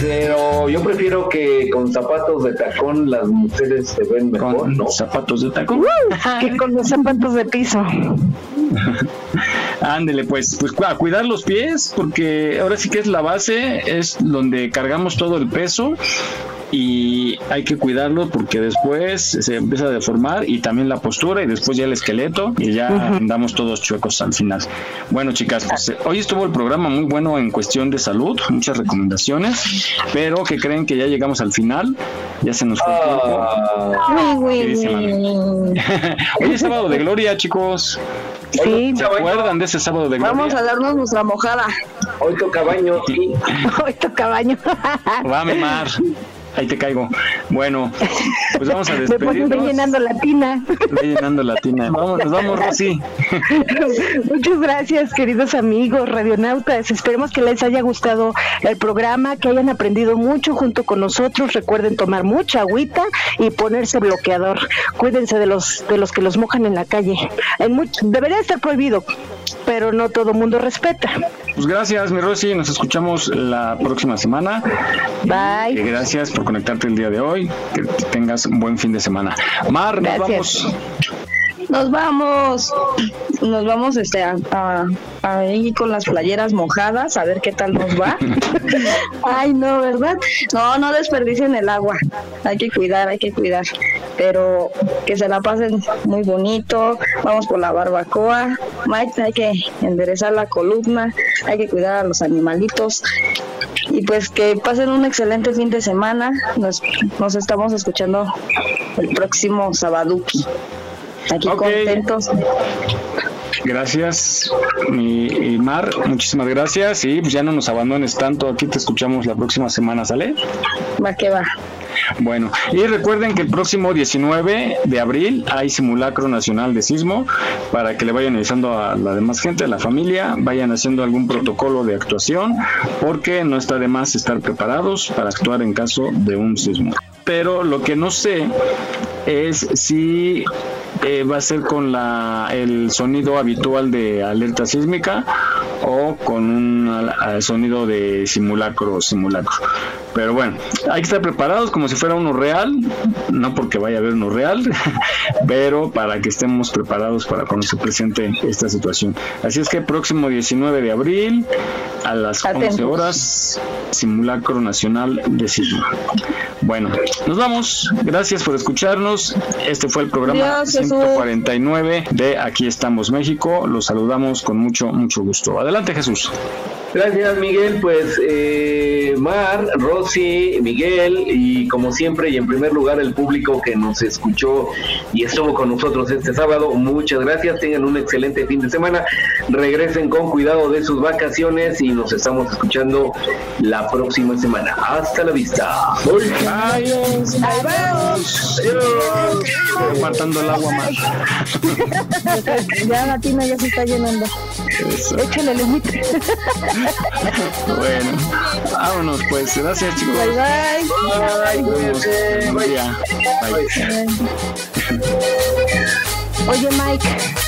Pero yo prefiero que con zapatos de tacón las mujeres se ven mejor, ¿no? Zapatos de tacón. que con los zapatos de piso. Ándele, pues, pues a cuidar los pies, porque ahora sí que es la base, es donde cargamos todo el peso y hay que cuidarlo porque después se empieza a deformar y también la postura y después ya el esqueleto y ya andamos todos chuecos al final. Bueno, chicas, pues, eh, hoy estuvo el programa muy bueno en cuestión de salud, muchas recomendaciones, pero que creen que ya llegamos al final, ya se nos fue el tiempo. Hoy es sábado de gloria, chicos. Sí, ¿Se acuerdan de ese sábado de gloria? Vamos a darnos nuestra mojada. Hoy toca baño. Hoy toca baño. Va, mi mar. Ahí te caigo. Bueno, pues vamos a despedirnos. llenando la tina. Llenando la tina. Vamos, nos vamos, Rosy. Muchas gracias, queridos amigos radionautas. Esperemos que les haya gustado el programa, que hayan aprendido mucho junto con nosotros. Recuerden tomar mucha agüita y ponerse bloqueador. Cuídense de los de los que los mojan en la calle. En much- debería estar prohibido, pero no todo mundo respeta. Pues gracias, mi Rosy. Nos escuchamos la próxima semana. Bye. Eh, gracias por conectarte el día de hoy. Que tengas un buen fin de semana. Mar, nos vamos. Nos vamos, nos vamos este a, a- a ir con las playeras mojadas a ver qué tal nos va. Ay, no, ¿verdad? No, no desperdicien el agua. Hay que cuidar, hay que cuidar. Pero que se la pasen muy bonito. Vamos por la barbacoa. Mike, hay que enderezar la columna, hay que cuidar a los animalitos. Y pues que pasen un excelente fin de semana. Nos, nos estamos escuchando el próximo Sabaduki. Aquí contentos. Gracias, mi Mar. Muchísimas gracias. Y pues ya no nos abandones tanto. Aquí te escuchamos la próxima semana, ¿sale? Va que va. Bueno, y recuerden que el próximo 19 de abril hay simulacro nacional de sismo para que le vayan avisando a la demás gente, a la familia, vayan haciendo algún protocolo de actuación, porque no está de más estar preparados para actuar en caso de un sismo. Pero lo que no sé es si eh, va a ser con la, el sonido habitual de alerta sísmica o con un sonido de simulacro simulacro. Pero bueno, hay que estar preparados como si fuera uno real, no porque vaya a haber uno real, pero para que estemos preparados para cuando se presente esta situación. Así es que próximo 19 de abril a las 11 Atentos. horas, simulacro nacional de sismo. Bueno, nos vamos. Gracias por escucharnos. Este fue el programa Jesús. 149 de Aquí estamos México. Los saludamos con mucho, mucho gusto. Adelante, Jesús. Gracias, Miguel. Pues eh, Mar, Rosy, Miguel y como siempre y en primer lugar el público que nos escuchó y estuvo con nosotros este sábado, muchas gracias. Tengan un excelente fin de semana. Regresen con cuidado de sus vacaciones y nos estamos escuchando la próxima semana. Hasta la vista. Adiós. Adiós. Compartando el agua más. Ya la tina ya se está llenando. Échale limite. Bueno, vámonos pues. Gracias, chicos. Bye bye. Bye, cuídense. Buen día. Bye. Oye, Mike.